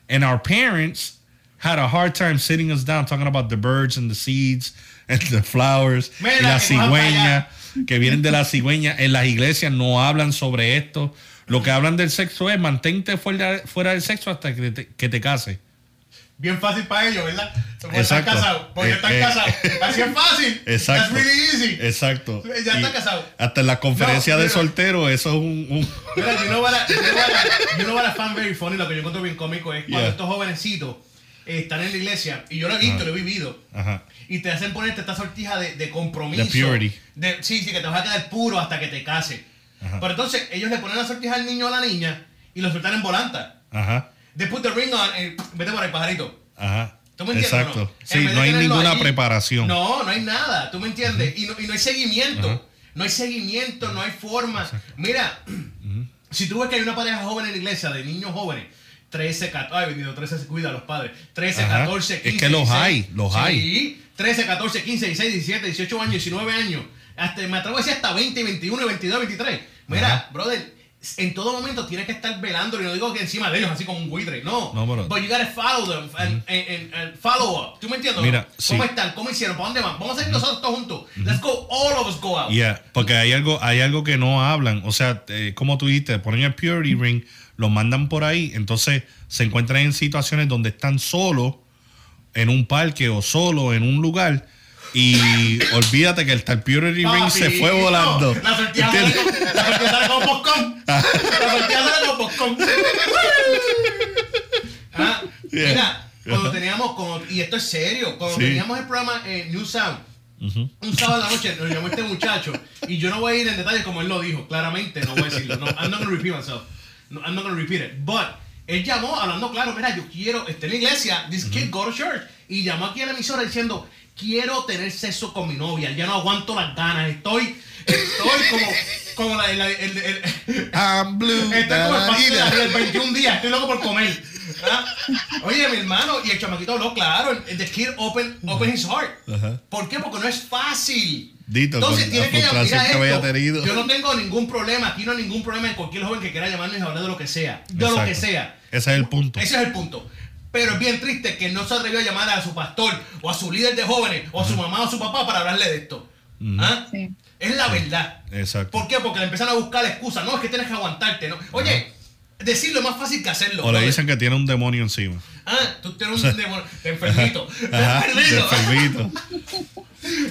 And our parents had a hard time sitting us down talking about the birds and the seeds and the flowers Mira, y la cigüeña que vienen de la cigüeña. En las iglesias no hablan sobre esto. Lo que hablan del sexo es mantente fuera, fuera del sexo hasta que te, que te cases. Bien fácil para ellos, ¿verdad? Porque Exacto. están casados. Porque Eh, están eh, casados. Así es fácil. Exacto. That's really easy. Exacto. Ya está Y casado. Hasta en la conferencia No, de mira. soltero, eso es un. un- Mira, you know what I, you know what I- you know what I found very funny, lo que yo encuentro bien cómico es cuando Yeah. estos jovencitos están en la iglesia, y yo lo he visto, lo he vivido, Ajá. y te hacen ponerte esta sortija de, de compromiso. De purity. De- sí, sí, que te vas a quedar puro hasta que te cases. Ajá. Pero entonces ellos le ponen la sortija al niño o a la niña y lo sueltan en volanta. Ajá. They put the ring on, eh, vete por ahí, pajarito. Ajá. ¿Tú me entiendes? Exacto. no? Sí, no hay ninguna allí, preparación. No, no hay nada, ¿tú me entiendes? y, no, y no hay seguimiento. No hay seguimiento, no hay forma. Mira, si tú ves que hay una pareja joven en la iglesia, de niños jóvenes, 13, 14, ay, bendito, 13 se cuida a los padres, 13, Ajá. 14, Es 15. que los 16. hay, los sí, hay. 13, 14, 15, 16, 17, 18 años, 19 años. Hasta, me atrevo a decir hasta 20, 21, 22, 23. Mira, Ajá. brother, en todo momento tienes que estar velando. Y no digo que encima de ellos, así como un buitre. No. No, pero- But you gotta follow them and, and- and- and follow up. ¿Tú me entiendes? Mira, ¿Cómo sí. están? ¿Cómo hicieron? ¿Para dónde van? Vamos a salir nosotros todos juntos. Let's go, all of us go out. Yeah, porque hay algo, hay algo que no hablan. O sea, eh, como tú dijiste, ponen el purity ring, lo mandan por ahí, entonces se encuentran en situaciones donde están solos en un parque o solo en un lugar. Y olvídate que el tal Purity Ring se fue volando. Con- la sortija sale con popcorn. La sortija sale con popcorn. Ah, Yeah. Mira, cuando teníamos, como- y esto es serio, cuando Sí. teníamos el programa eh, New Sound, un sábado en la noche nos llamó este muchacho, y yo no voy a ir en detalles como él lo dijo, claramente no voy a decirlo. No, I'm not going to repeat myself. No, I'm not to repeat it. But, él llamó hablando claro, mira, yo quiero, esté en la iglesia, this kid go to church, y llamó aquí a la emisora diciendo, quiero tener sexo con mi novia, ya no aguanto las ganas, estoy, estoy como, como la, la- el, el- I'm blue. Estoy como el pastel de da, la da. vida, 21 días, estoy loco por comer. ¿Ah? Oye, mi hermano, y el chamaquito habló claro, el- the kid open, open his heart. Ajá. ¿Por qué? Porque no es fácil. Dito, Entonces con tienes la que llamar. Yo no tengo ningún problema, aquí no hay ningún problema en cualquier joven que quiera llamarnos y hablar de lo que sea. De lo que sea. Ese es el punto. Ese es el punto. Pero es bien triste que no se atrevió a llamar a su pastor o a su líder de jóvenes o a su mamá o a su papá para hablarle de esto. ¿Ah? Sí. Es la verdad. Exacto. ¿Por qué? Porque le empezaron a buscar excusas. No, es que tienes que aguantarte, ¿no? Oye, decirlo es más fácil que hacerlo. O le dicen que tiene un demonio encima. Ah, tú tienes un demonio. Te enfermito. Te Ajá, enfermito.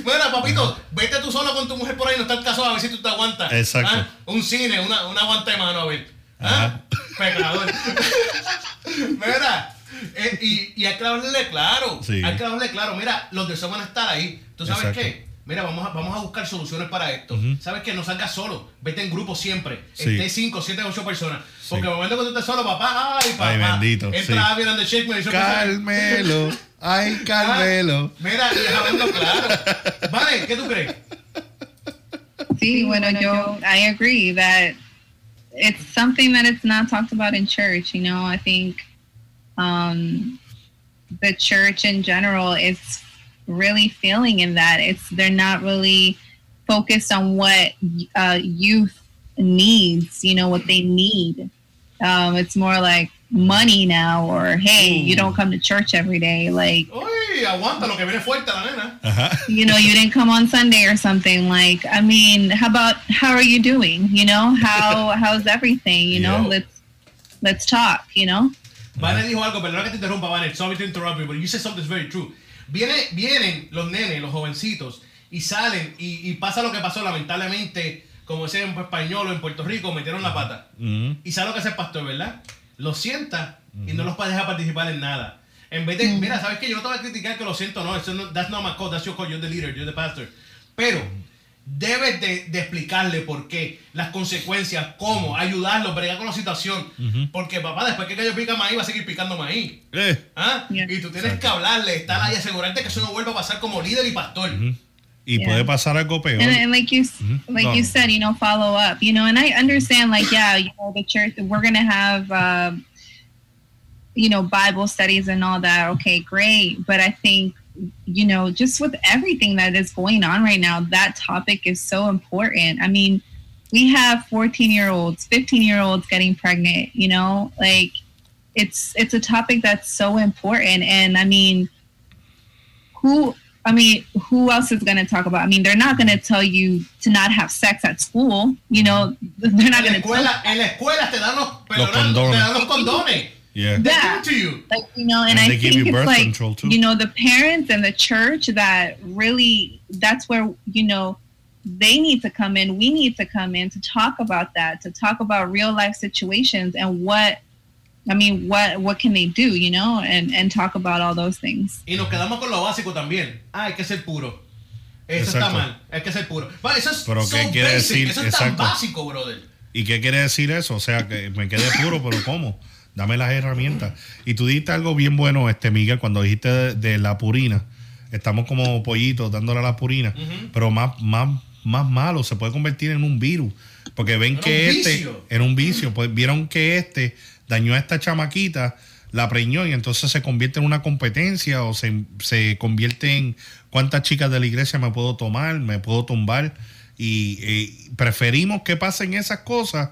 Bueno, papito, vete tú solo con tu mujer por ahí, no estás casado, a ver si tú te aguantas. Exacto. Ah, Un cine, una, una aguanta de mano, a ver. ¿Ah? Pecador. Mira, eh, y, y hay que hablarle claro. Sí. Hay que hablarle claro. Mira, los deseos van a estar ahí. ¿Tú sabes Exacto. qué? Mira, vamos a, vamos a buscar soluciones para esto. ¿Sabes qué? No salgas solo. Vete en grupo siempre. Sí. Esté 5, 7, 8 personas. Porque Sí. el momento que tú estés solo, papá, ay, papá. Ay, bendito, Entra sí. Abby and the Shakeman y yo Carmelo. Ay, Carmelo. Ah, Mira, y hablando claro. Vale, ¿qué tú crees? Sí, bueno, yo, I agree that it's something that it's not talked about in church. You know, I think um, the church in general is really feeling in that. It's they're not really focused on what uh, youth needs. You know, what they need. Um, it's more like money now, or hey, you don't come to church every day. Like Uy, aguanta lo que viene fuerte la nena. Ajá. you know you didn't come on sunday or something like i mean how about how are you doing you know how how's everything you know Yeah. let's let's talk you know Vane dijo algo, perdona que te interrumpa, Vane. Sorry to interrupt you, but you said something that's very true. Viene, vienen los nenes, los jovencitos, y salen, y, y pasa lo que pasó, lamentablemente, como decía en español o en Puerto Rico, metieron la pata. Ujú. Y sabe lo que hace el pastor, ¿verdad? Los sienta y no los deja participar en nada. En vez de, mira, ¿sabes qué? Yo no te voy a criticar que lo siento, no, eso no, that's not my call, that's your call, you're the leader, you're the pastor. Pero debes de, de explicarle por qué, las consecuencias, cómo, ayudarlo, bregar con la situación. Porque papá, después que yo pica maíz, va a seguir picando maíz. Eh. ¿Ah? Yeah. Y tú tienes que hablarle, estar ahí, asegurarte que eso no vuelva a pasar como líder y pastor. Y Yeah. puede pasar algo peor. and, and like you like No. you said you know follow up you know and i understand like yeah you know the church we're gonna have um, you know bible studies and all that okay great but i think you know just with everything that is going on right now that topic is so important i mean we have 14 year olds 15 year olds getting pregnant you know like it's it's a topic that's so important and i mean who I mean, who else is going to talk about? I mean, they're not going to tell you to not have sex at school. You know, mm-hmm. they're not going to tell escuela, en la escuela te dan los, Los perdonando, te dan los condones. Yeah. They Yeah. to you. like you know and, And i they give think you it's birth like control, too. you know the parents and the church that really that's where you know they need to come in we need to come in to talk about that to talk about real life situations and what i mean what what can they do you know and and talk about all those things Y nos quedamos con lo básico también. Ah, hay que ser puro. Eso está mal. Hay que ser puro. Va, eso es Pero so ¿qué quiere basic. decir? Eso es tan básico, brother. ¿Y qué quiere decir eso? O sea, que me quedé puro, pero ¿cómo? Dame las herramientas. Y tú dijiste algo bien bueno, este Miguel, cuando dijiste de, de la purina. Estamos como pollitos dándole a la purina, pero más, más, más malo, se puede convertir en un virus. Porque ven En que este, vicio. en un vicio, pues vieron que este dañó a esta chamaquita, la preñó y entonces se convierte en una competencia o se, se convierte en cuántas chicas de la iglesia me puedo tomar, me puedo tumbar. Y eh, preferimos que pasen esas cosas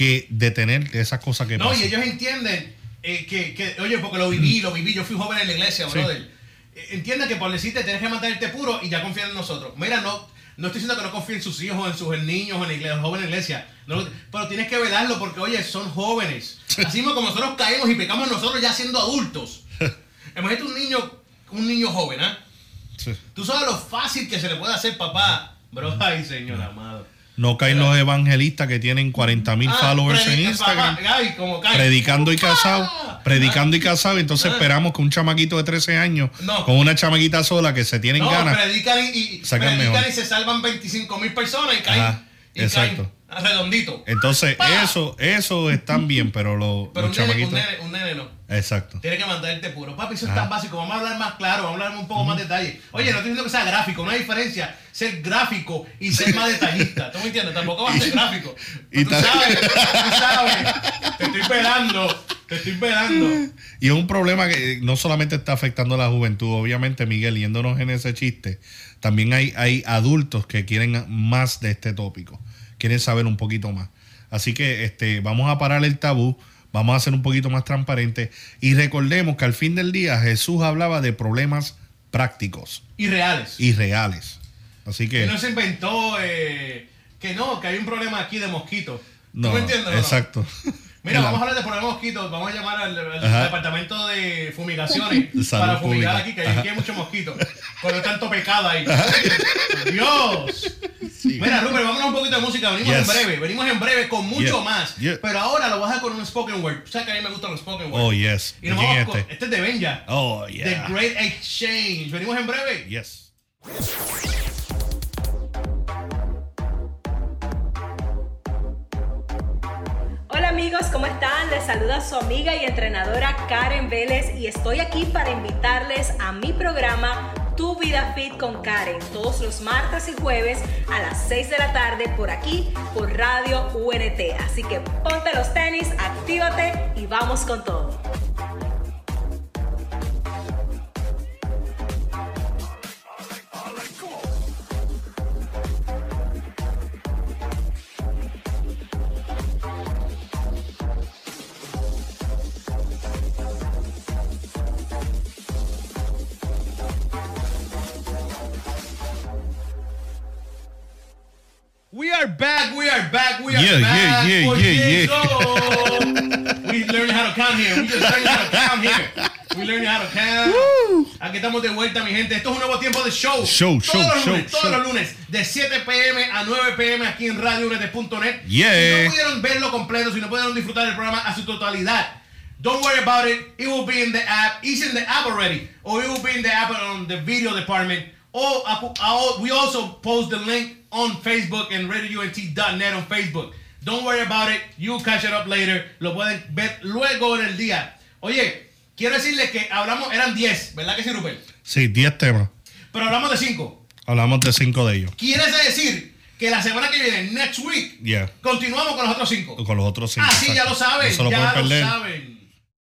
que detener esas cosas que No, y pasan. ellos entienden eh, que, que, oye, porque lo viví, lo viví, yo fui joven en la iglesia, Sí. brother. Eh, Entienden que por decirte tienes que mantenerte puro y ya confían en nosotros. Mira, no, no estoy diciendo que no confíen en sus hijos, en sus niños, en la iglesia, los jóvenes en la iglesia. No, pero tienes que velarlo porque, oye, son jóvenes. Así mismo como nosotros caemos y pecamos nosotros ya siendo adultos. Imagínate un niño, un niño joven, ¿ah? Sí. Tú sabes lo fácil que se le puede hacer, papá. Bro, ay, señor amado. No caen los evangelistas que tienen 40 mil Ah, followers en Instagram. papá, ay, como cae. predicando y ¡Papá! casado, predicando y casado, entonces Ah. esperamos que un chamaquito de 13 años No. con una chamaquita sola que se tienen No, ganas. predican y, predican y se salvan 25 mil personas y caen. Ajá, y exacto. caen redondito. Entonces, eso, eso están bien, pero los, Pero los un nene, un, nene, un nene no. Exacto. Tiene que mantenerte puro. Papi, eso es tan básico. Vamos a hablar más claro, vamos a hablar un poco más detalle. Oye, no estoy diciendo que sea gráfico, una diferencia ser gráfico y ser más detallista. ¿Tú me entiendes? Tampoco va a ser gráfico. y tú sabes, tú sabes. Te estoy velando, te estoy velando. Y es un problema que no solamente está afectando a la juventud, obviamente, Miguel, yéndonos en ese chiste, también hay, hay adultos que quieren más de este tópico, quieren saber un poquito más. Así que este, vamos a parar el tabú, vamos a ser un poquito más transparentes y recordemos que al fin del día Jesús hablaba de problemas prácticos Y reales. y reales. Así que... Que no se inventó eh, que no, que hay un problema aquí de mosquitos. ¿Tú no, me entiendes? o no? Mira, vamos a hablar de de mosquitos. Vamos a llamar al, departamento de fumigaciones Salud para fumigar pública. aquí, que aquí hay muchos mosquitos. Con tanto pecado ahí. Dios. Mira, Rupert, vámonos un poquito de música. Venimos Yes. en breve. Venimos en breve con mucho Yeah. más. Yeah. Pero ahora lo voy a con un spoken word. ¿Sabes que a mí me gustan los spoken word? Oh, yes. Y nos ¿De quién vamos es con- este? este es de Benja. Oh, The yeah. Great Exchange. Venimos en breve. Yes. Amigos, ¿cómo están? Les saluda su amiga y entrenadora Karen Vélez y estoy aquí para invitarles a mi programa Tu Vida Fit con Karen todos los martes y jueves a las 6 de la tarde por aquí por Radio UNT. Así que ponte los tenis, actívate y vamos con todo. Yeah, back. yeah, yeah, for yeah. Diego. we learning how to count here. We just learning how to count here. We learning how to count. Aquí estamos de vuelta, mi gente. Esto es un nuevo tiempo de show. Show, todos show, los show, lunes, todos show. los lunes, de 7 pm a 9 pm aquí en radiounete.net. Yeah. Si no pudieron verlo completo, si no pudieron disfrutar del programa a su totalidad, don't worry about it. It will be in the app. It's in the app already. Or it will be in the app on the video department. Or we also post the link on Facebook and radiount.net on Facebook. Don't worry about it. You'll catch it up later. Lo pueden ver luego en el día. Oye, quiero decirles que hablamos, eran 10, ¿verdad que sí, Rupert? Sí, 10 temas. Pero hablamos de 5. Hablamos de 5 de ellos. Quiere decir que la semana que viene, next week, Yeah. continuamos con los otros 5. Con los otros 5. Ah, sí, ya lo saben. No ya lo saben.